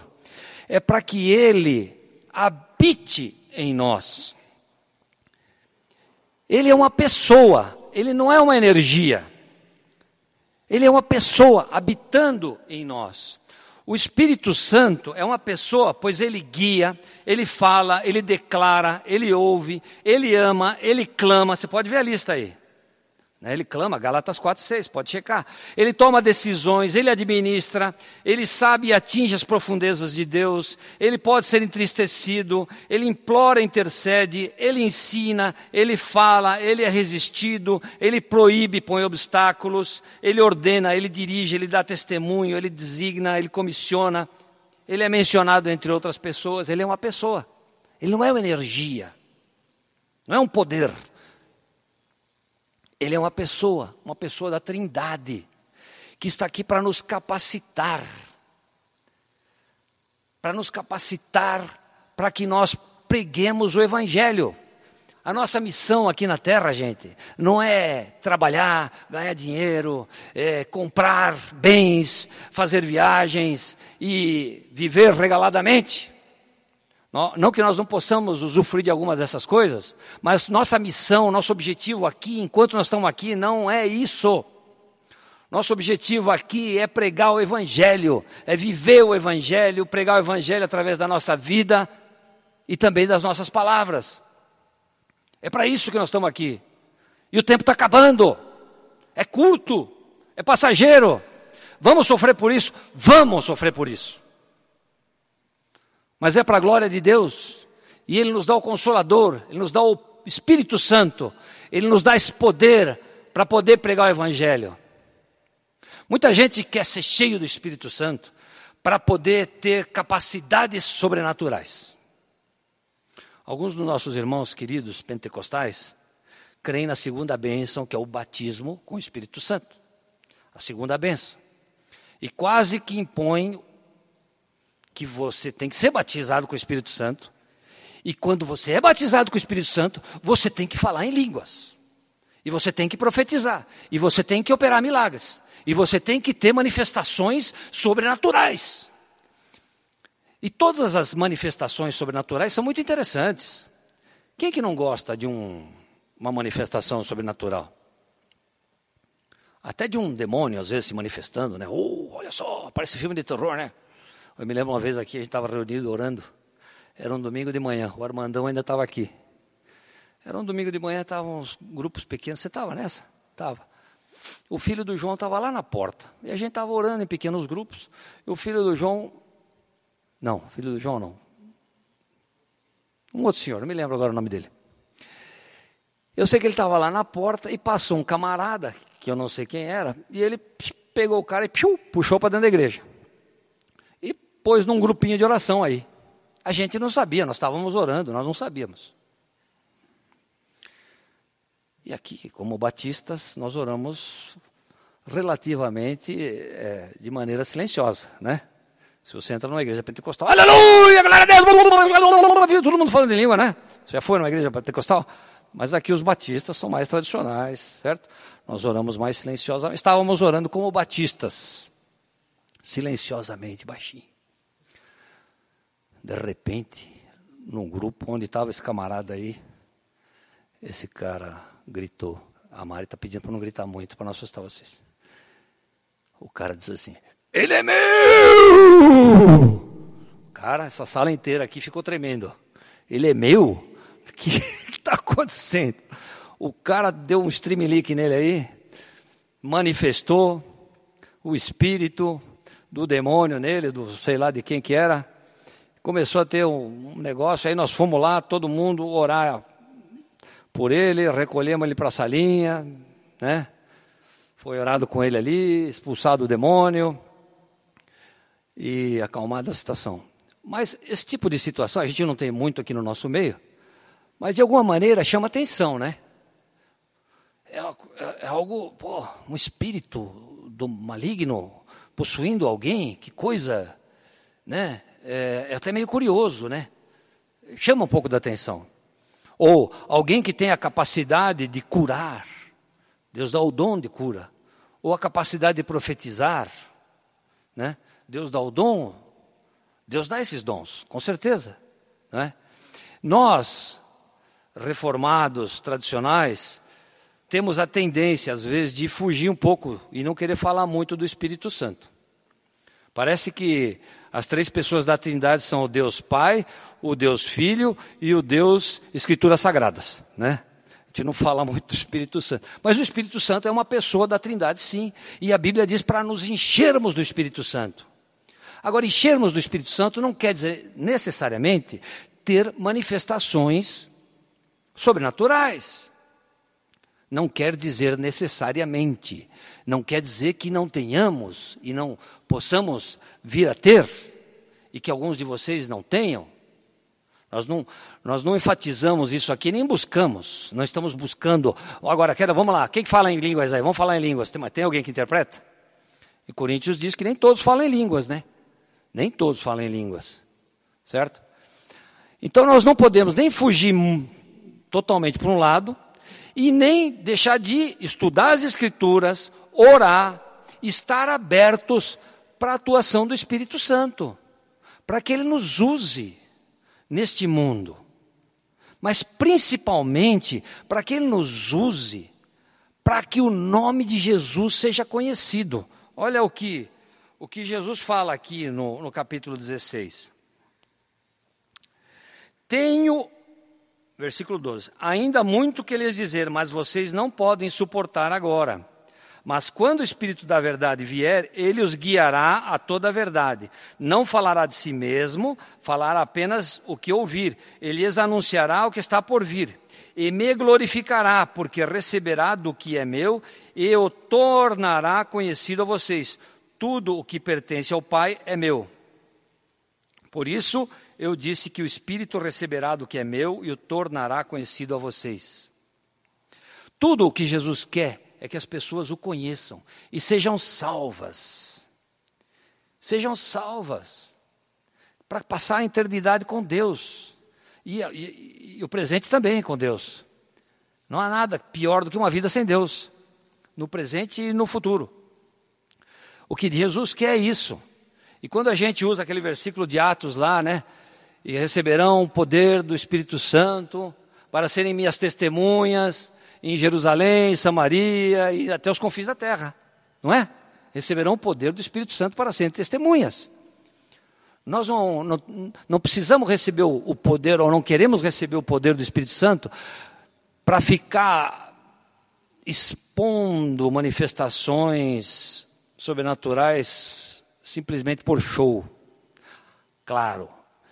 é para que ele habite em nós. Ele é uma pessoa, ele não é uma energia. Ele é uma pessoa habitando em nós. O Espírito Santo é uma pessoa, pois ele guia, ele fala, ele declara, ele ouve, ele ama, ele clama. Você pode ver a lista aí. Né? Ele clama, Galatas 4, 6, pode checar. Ele toma decisões, ele administra, ele sabe e atinge as profundezas de Deus, ele pode ser entristecido, ele implora, intercede, ele ensina, ele fala, ele é resistido, ele proíbe, põe obstáculos, ele ordena, ele dirige, ele dá testemunho, ele designa, ele comissiona, ele é mencionado entre outras pessoas, ele é uma pessoa, ele não é uma energia, não é um poder. Ele é uma pessoa, uma pessoa da Trindade, que está aqui para nos capacitar. Para nos capacitar para que nós preguemos o Evangelho. A nossa missão aqui na terra, gente, não é trabalhar, ganhar dinheiro, é comprar bens, fazer viagens e viver regaladamente. Não que nós não possamos usufruir de algumas dessas coisas, mas nossa missão, nosso objetivo aqui, enquanto nós estamos aqui, não é isso. Nosso objetivo aqui é pregar o Evangelho, é viver o Evangelho, pregar o Evangelho através da nossa vida e também das nossas palavras. É para isso que nós estamos aqui. E o tempo está acabando, é curto, é passageiro. Vamos sofrer por isso? Vamos sofrer por isso mas é para a glória de Deus. E Ele nos dá o Consolador, Ele nos dá o Espírito Santo, Ele nos dá esse poder para poder pregar o Evangelho. Muita gente quer ser cheio do Espírito Santo para poder ter capacidades sobrenaturais. Alguns dos nossos irmãos queridos pentecostais creem na segunda bênção, que é o batismo com o Espírito Santo. A segunda bênção. E quase que impõem que você tem que ser batizado com o Espírito Santo. E quando você é batizado com o Espírito Santo, você tem que falar em línguas. E você tem que profetizar. E você tem que operar milagres. E você tem que ter manifestações sobrenaturais. E todas as manifestações sobrenaturais são muito interessantes. Quem é que não gosta de um, uma manifestação sobrenatural? Até de um demônio, às vezes, se manifestando, né? Oh, olha só, parece filme de terror, né? Eu me lembro uma vez aqui, a gente estava reunido orando. Era um domingo de manhã, o Armandão ainda estava aqui. Era um domingo de manhã, estavam uns grupos pequenos. Você estava nessa? Estava. O filho do João estava lá na porta. E a gente estava orando em pequenos grupos. E o filho do João. Não, filho do João não. Um outro senhor, não me lembro agora o nome dele. Eu sei que ele estava lá na porta e passou um camarada, que eu não sei quem era, e ele pegou o cara e piu, puxou para dentro da igreja pôs num grupinho de oração aí. A gente não sabia, nós estávamos orando, nós não sabíamos. E aqui, como batistas, nós oramos relativamente é, de maneira silenciosa, né? Se você entra numa igreja pentecostal, aleluia, glória a Deus, todo mundo falando em língua, né? Você já foi numa igreja pentecostal? Mas aqui os batistas são mais tradicionais, certo? Nós oramos mais silenciosamente. Estávamos orando como batistas, silenciosamente, baixinho. De repente, num grupo onde estava esse camarada aí, esse cara gritou. A Mari está pedindo para não gritar muito, para não assustar vocês. O cara diz assim: Ele é meu! Cara, essa sala inteira aqui ficou tremendo. Ele é meu? O que está acontecendo? O cara deu um streamlink nele aí, manifestou o espírito do demônio nele, do sei lá de quem que era, começou a ter um, negócio, aí nós fomos lá, todo mundo orar por ele, recolhemos ele para a salinha, né? Foi orado com ele ali, expulsado o demônio e acalmada a situação. Mas esse tipo de situação, a gente não tem muito aqui no nosso meio, mas de alguma maneira chama atenção, né? É, é, é algo, pô, um espírito do maligno possuindo alguém, que coisa, né? É, é até meio curioso, né? Chama um pouco da atenção. Ou alguém que tem a capacidade de curar, Deus dá o dom de cura. Ou a capacidade de profetizar, né? Deus dá o dom, Deus dá esses dons, com certeza. Né? Nós, reformados, tradicionais, temos a tendência, às vezes, de fugir um pouco e não querer falar muito do Espírito Santo. Parece que as três pessoas da Trindade são o Deus Pai, o Deus Filho e o Deus Escrituras Sagradas, né? A gente não fala muito do Espírito Santo. Mas o Espírito Santo é uma pessoa da Trindade, sim. E a Bíblia diz para nos enchermos do Espírito Santo. Agora, enchermos do Espírito Santo não quer dizer necessariamente ter manifestações sobrenaturais. Não quer dizer necessariamente. Não quer dizer que não tenhamos e não possamos vir a ter, e que alguns de vocês não tenham. Nós não, nós não enfatizamos isso aqui, nem buscamos. Nós estamos buscando. Agora, quero, vamos lá. Quem fala em línguas aí? Vamos falar em línguas. Tem, tem alguém que interpreta? E Coríntios diz que nem todos falam em línguas, né? Nem todos falam em línguas. Certo? Então nós não podemos nem fugir totalmente para um lado e nem deixar de estudar as Escrituras, orar, estar abertos para a atuação do Espírito Santo, para que ele nos use neste mundo. Mas principalmente para que ele nos use para que o nome de Jesus seja conhecido. Olha o que o que Jesus fala aqui no, no capítulo 16. Tenho, versículo 12: Ainda muito que lhes dizer, mas vocês não podem suportar agora. Mas quando o Espírito da Verdade vier, ele os guiará a toda a verdade. Não falará de si mesmo, falará apenas o que ouvir. Ele lhes anunciará o que está por vir. E me glorificará, porque receberá do que é meu e o tornará conhecido a vocês. Tudo o que pertence ao Pai é meu. Por isso, eu disse que o Espírito receberá do que é meu e o tornará conhecido a vocês. Tudo o que Jesus quer é que as pessoas o conheçam e sejam salvas. Sejam salvas para passar a eternidade com Deus e, e, e o presente também com Deus. Não há nada pior do que uma vida sem Deus, no presente e no futuro. O que Jesus quer é isso. E quando a gente usa aquele versículo de Atos lá, né? e receberão o poder do Espírito Santo para serem minhas testemunhas em Jerusalém, Samaria e até os confins da terra, não é? Receberão o poder do Espírito Santo para serem testemunhas. Nós não, não, não precisamos receber o, o poder, ou não queremos receber o poder do Espírito Santo para ficar expondo manifestações sobrenaturais simplesmente por show. Claro,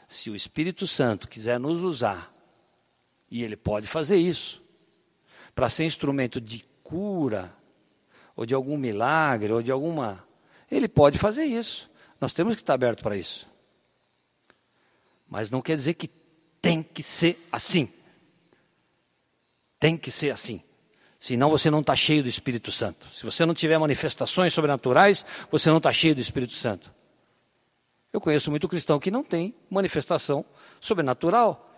se o Espírito Santo quiser nos usar, e ele pode fazer isso, para ser instrumento de cura, ou de algum milagre, ou de alguma. Ele pode fazer isso. Nós temos que estar abertos para isso. Mas não quer dizer que tem que ser assim. Tem que ser assim. Senão você não está cheio do Espírito Santo. Se você não tiver manifestações sobrenaturais, você não está cheio do Espírito Santo. Eu conheço muito cristão que não tem manifestação sobrenatural.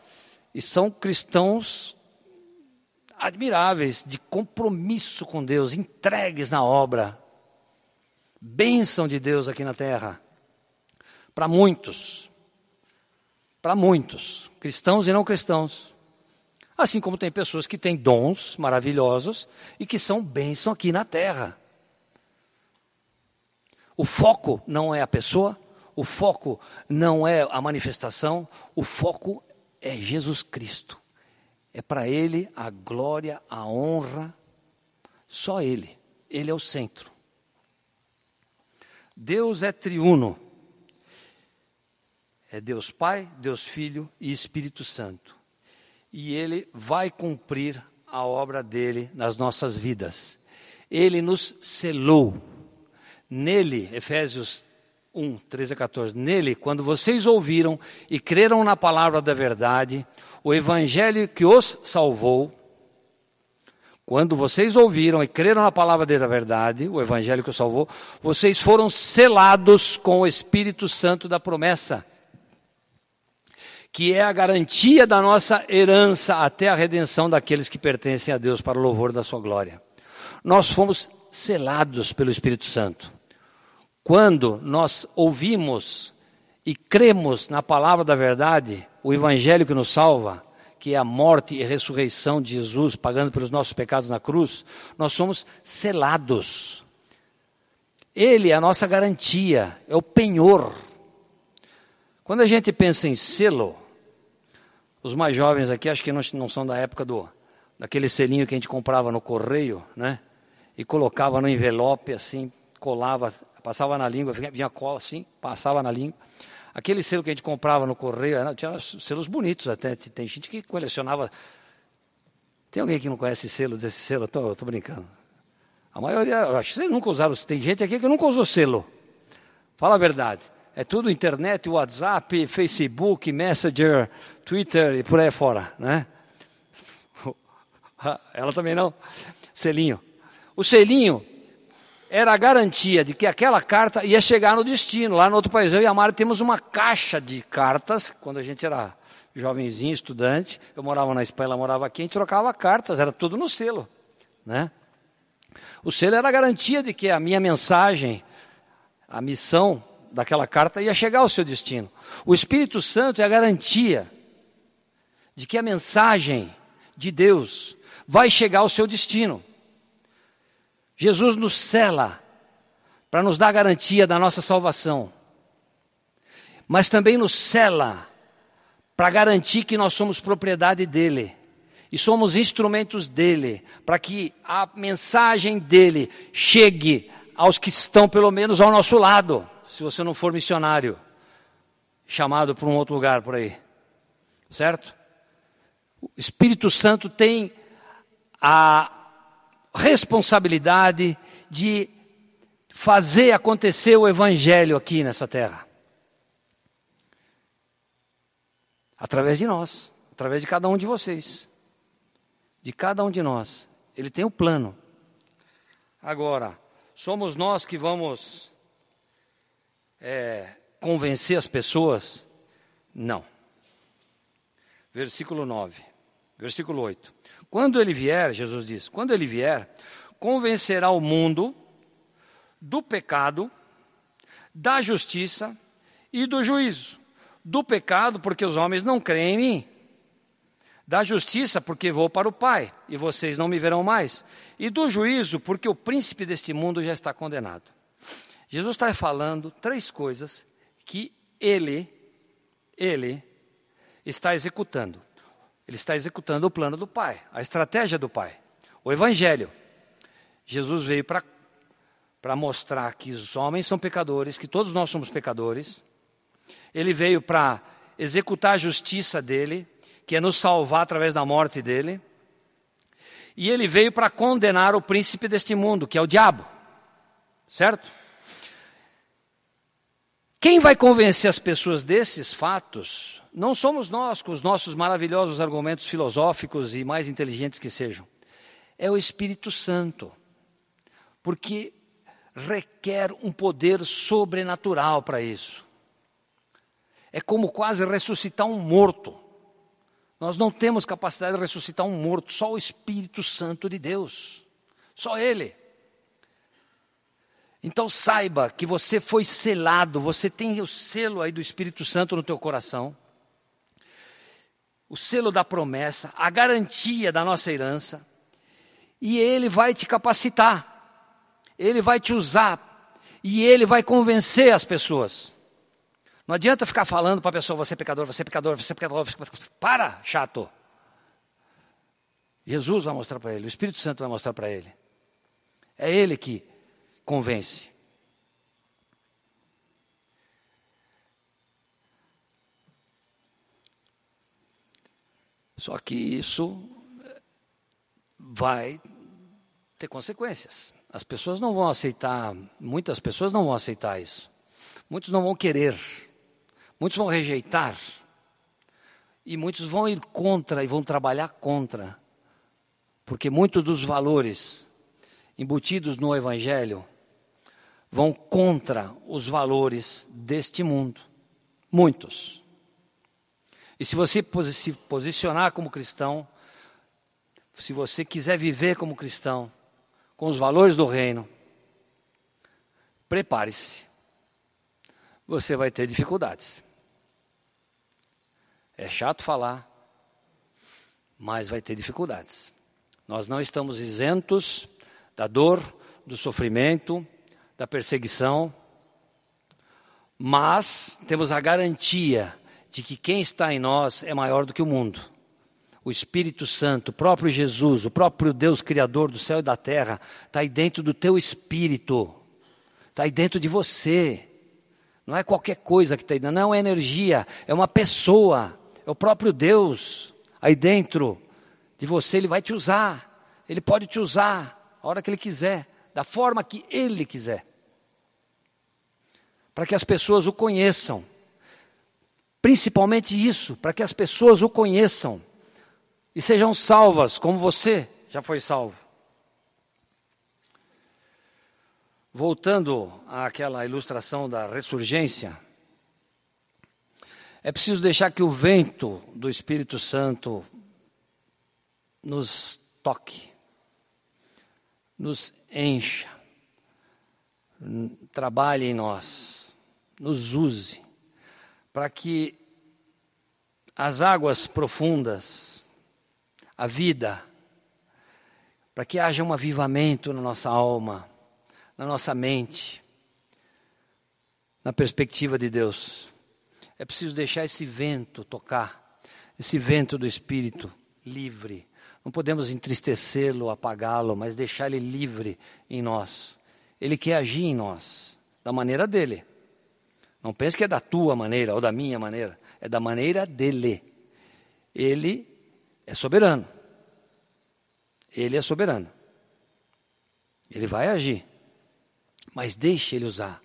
E são cristãos admiráveis, de compromisso com Deus, entregues na obra. Bênção de Deus aqui na terra. Para muitos. Para muitos. Cristãos e não cristãos. Assim como tem pessoas que têm dons maravilhosos e que são bênção aqui na terra. O foco não é a pessoa, o foco não é a manifestação, o foco é Jesus Cristo. É para Ele a glória, a honra, só Ele. Ele é o centro. Deus é triuno. É Deus Pai, Deus Filho e Espírito Santo. E Ele vai cumprir a obra dele nas nossas vidas. Ele nos selou. Nele, Efésios 1, 13 a 14. Nele, quando vocês ouviram e creram na palavra da verdade, o evangelho que os salvou, quando vocês ouviram e creram na palavra da verdade, o evangelho que os salvou, vocês foram selados com o Espírito Santo da promessa, que é a garantia da nossa herança até a redenção daqueles que pertencem a Deus para o louvor da sua glória. Nós fomos selados pelo Espírito Santo. Quando nós ouvimos e cremos na palavra da verdade, o evangelho que nos salva, que é a morte e ressurreição de Jesus, pagando pelos nossos pecados na cruz, nós somos selados. Ele é a nossa garantia, é o penhor. Quando a gente pensa em selo, os mais jovens aqui acho que não, não são da época do daquele selinho que a gente comprava no correio, né? E colocava no envelope assim, colava, passava na língua, vinha cola assim, passava na língua. Aquele selo que a gente comprava no correio, tinha selos bonitos até. Tem gente que colecionava. Tem alguém que não conhece selo desse selo? Estou brincando. A maioria, acho que vocês nunca usaram. Tem gente aqui que nunca usou selo. Fala a verdade. É tudo internet, WhatsApp, Facebook, Messenger, Twitter e por aí fora, né? Ela também não. Selinho. O selinho era a garantia de que aquela carta ia chegar no destino. Lá no outro país, eu e a Mara temos uma caixa de cartas, quando a gente era jovenzinho, estudante, eu morava na Espanha, ela morava aqui, a gente trocava cartas, era tudo no selo. Né? O selo era a garantia de que a minha mensagem, a missão daquela carta ia chegar ao seu destino. O Espírito Santo é a garantia de que a mensagem de Deus vai chegar ao seu destino. Jesus nos cela para nos dar garantia da nossa salvação, mas também nos cela para garantir que nós somos propriedade dele e somos instrumentos dele, para que a mensagem dele chegue aos que estão pelo menos ao nosso lado, se você não for missionário, chamado para um outro lugar por aí, certo? O Espírito Santo tem a responsabilidade de fazer acontecer o evangelho aqui nessa terra. Através de nós, através de cada um de vocês. De cada um de nós. Ele tem o um plano. Agora, somos nós que vamos é, convencer as pessoas? Não. Versículo 9. Versículo 8. Quando ele vier, Jesus diz: quando ele vier, convencerá o mundo do pecado, da justiça e do juízo. Do pecado, porque os homens não creem em mim. Da justiça, porque vou para o Pai e vocês não me verão mais. E do juízo, porque o príncipe deste mundo já está condenado. Jesus está falando três coisas que ele, ele, está executando. Ele está executando o plano do Pai, a estratégia do Pai, o Evangelho. Jesus veio para mostrar que os homens são pecadores, que todos nós somos pecadores. Ele veio para executar a justiça dele, que é nos salvar através da morte dele. E ele veio para condenar o príncipe deste mundo, que é o diabo. Certo? Quem vai convencer as pessoas desses fatos não somos nós com os nossos maravilhosos argumentos filosóficos e mais inteligentes que sejam. É o Espírito Santo. Porque requer um poder sobrenatural para isso. É como quase ressuscitar um morto. Nós não temos capacidade de ressuscitar um morto, só o Espírito Santo de Deus. Só Ele. Então saiba que você foi selado, você tem o selo aí do Espírito Santo no teu coração o selo da promessa, a garantia da nossa herança, e Ele vai te capacitar, Ele vai te usar, e Ele vai convencer as pessoas. Não adianta ficar falando para a pessoa: você é pecador, você é pecador, você é pecador. Você é pecador. Para, chato. Jesus vai mostrar para ele, o Espírito Santo vai mostrar para ele. É Ele que convence. Só que isso vai ter consequências. As pessoas não vão aceitar, muitas pessoas não vão aceitar isso. Muitos não vão querer, muitos vão rejeitar. E muitos vão ir contra e vão trabalhar contra. Porque muitos dos valores embutidos no Evangelho vão contra os valores deste mundo. Muitos. E se você se posicionar como cristão, se você quiser viver como cristão, com os valores do reino, prepare-se. Você vai ter dificuldades. É chato falar, mas vai ter dificuldades. Nós não estamos isentos da dor, do sofrimento, da perseguição, mas temos a garantia de que quem está em nós é maior do que o mundo. O Espírito Santo, o próprio Jesus, o próprio Deus Criador do céu e da terra, está aí dentro do teu espírito, está aí dentro de você. Não é qualquer coisa que está aí não é energia, é uma pessoa, é o próprio Deus aí dentro de você. Ele vai te usar, ele pode te usar a hora que ele quiser, da forma que ele quiser, para que as pessoas o conheçam. Principalmente isso, para que as pessoas o conheçam e sejam salvas, como você já foi salvo. Voltando àquela ilustração da ressurgência, é preciso deixar que o vento do Espírito Santo nos toque, nos encha, trabalhe em nós, nos use para que as águas profundas, a vida, para que haja um avivamento na nossa alma, na nossa mente, na perspectiva de Deus. É preciso deixar esse vento tocar, esse vento do Espírito livre. Não podemos entristecê-lo, apagá-lo, mas deixar ele livre em nós. Ele quer agir em nós, da maneira dele. Não pense que é da tua maneira ou da minha maneira, é da maneira dele. Ele é soberano. Ele é soberano. Ele vai agir. Mas deixa ele usar.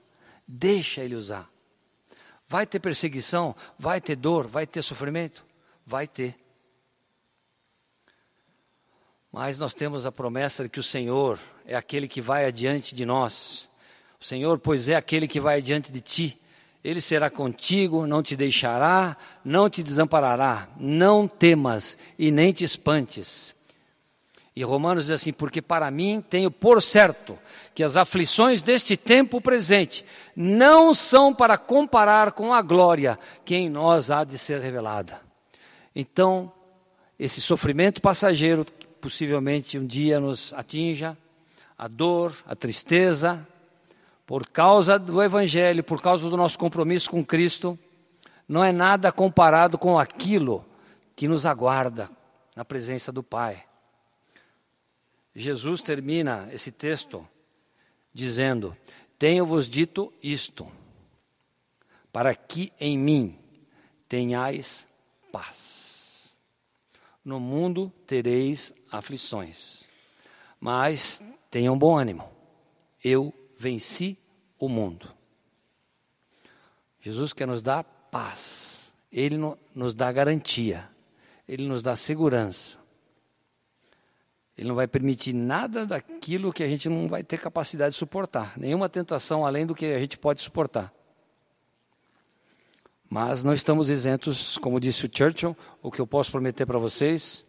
Deixa ele usar. Vai ter perseguição, vai ter dor, vai ter sofrimento? Vai ter. Mas nós temos a promessa de que o Senhor é aquele que vai adiante de nós. O Senhor, pois, é aquele que vai adiante de ti. Ele será contigo, não te deixará, não te desamparará. Não temas e nem te espantes. E Romanos diz assim: Porque para mim tenho por certo que as aflições deste tempo presente não são para comparar com a glória que em nós há de ser revelada. Então, esse sofrimento passageiro, que possivelmente um dia nos atinja, a dor, a tristeza, por causa do Evangelho, por causa do nosso compromisso com Cristo, não é nada comparado com aquilo que nos aguarda na presença do Pai. Jesus termina esse texto dizendo: Tenho-vos dito isto, para que em mim tenhais paz. No mundo tereis aflições, mas tenham bom ânimo. Eu venci o mundo. Jesus quer nos dar paz, Ele nos dá garantia, Ele nos dá segurança. Ele não vai permitir nada daquilo que a gente não vai ter capacidade de suportar, nenhuma tentação além do que a gente pode suportar. Mas não estamos isentos, como disse o Churchill, o que eu posso prometer para vocês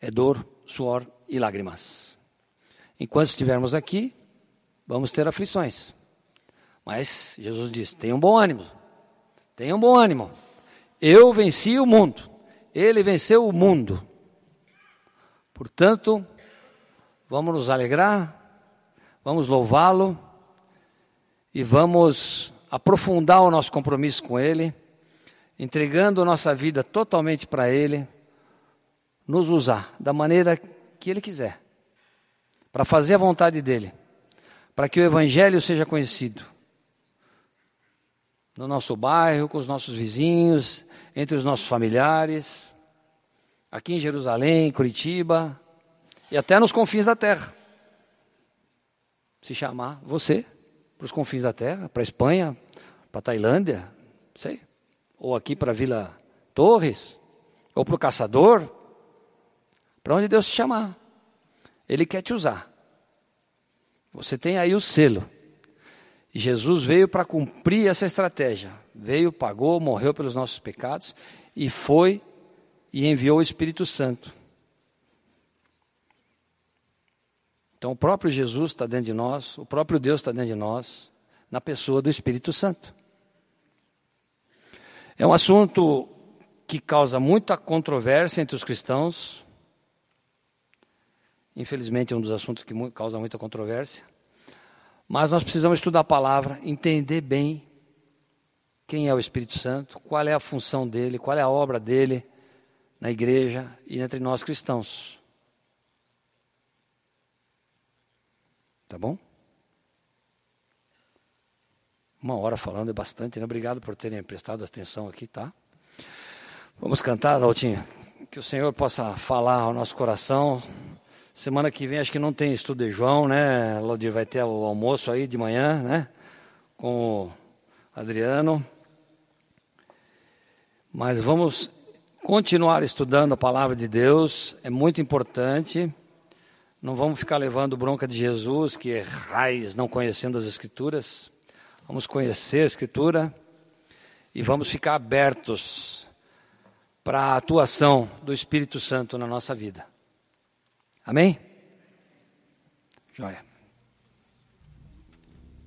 é dor, suor e lágrimas. Enquanto estivermos aqui, vamos ter aflições. Mas Jesus diz: tenham bom ânimo, tenham bom ânimo. Eu venci o mundo, ele venceu o mundo. Portanto, vamos nos alegrar, vamos louvá-lo e vamos aprofundar o nosso compromisso com Ele, entregando nossa vida totalmente para Ele, nos usar da maneira que Ele quiser, para fazer a vontade dEle para que o Evangelho seja conhecido no nosso bairro, com os nossos vizinhos, entre os nossos familiares, aqui em Jerusalém, Curitiba e até nos confins da terra. Se chamar você para os confins da terra, para a Espanha, para a Tailândia, sei, ou aqui para a Vila Torres, ou para o Caçador, para onde Deus te chamar. Ele quer te usar. Você tem aí o selo. Jesus veio para cumprir essa estratégia. Veio, pagou, morreu pelos nossos pecados e foi e enviou o Espírito Santo. Então, o próprio Jesus está dentro de nós, o próprio Deus está dentro de nós, na pessoa do Espírito Santo. É um assunto que causa muita controvérsia entre os cristãos, Infelizmente, é um dos assuntos que causa muita controvérsia. Mas nós precisamos estudar a palavra, entender bem quem é o Espírito Santo, qual é a função dele, qual é a obra dele na igreja e entre nós cristãos. Tá bom? Uma hora falando é bastante, né? Obrigado por terem prestado atenção aqui, tá? Vamos cantar, Daltinho? Que o Senhor possa falar ao nosso coração. Semana que vem acho que não tem estudo de João, né? Laudir vai ter o almoço aí de manhã, né? Com o Adriano. Mas vamos continuar estudando a palavra de Deus, é muito importante. Não vamos ficar levando bronca de Jesus, que errais não conhecendo as Escrituras. Vamos conhecer a Escritura e vamos ficar abertos para a atuação do Espírito Santo na nossa vida. Amém? Joia.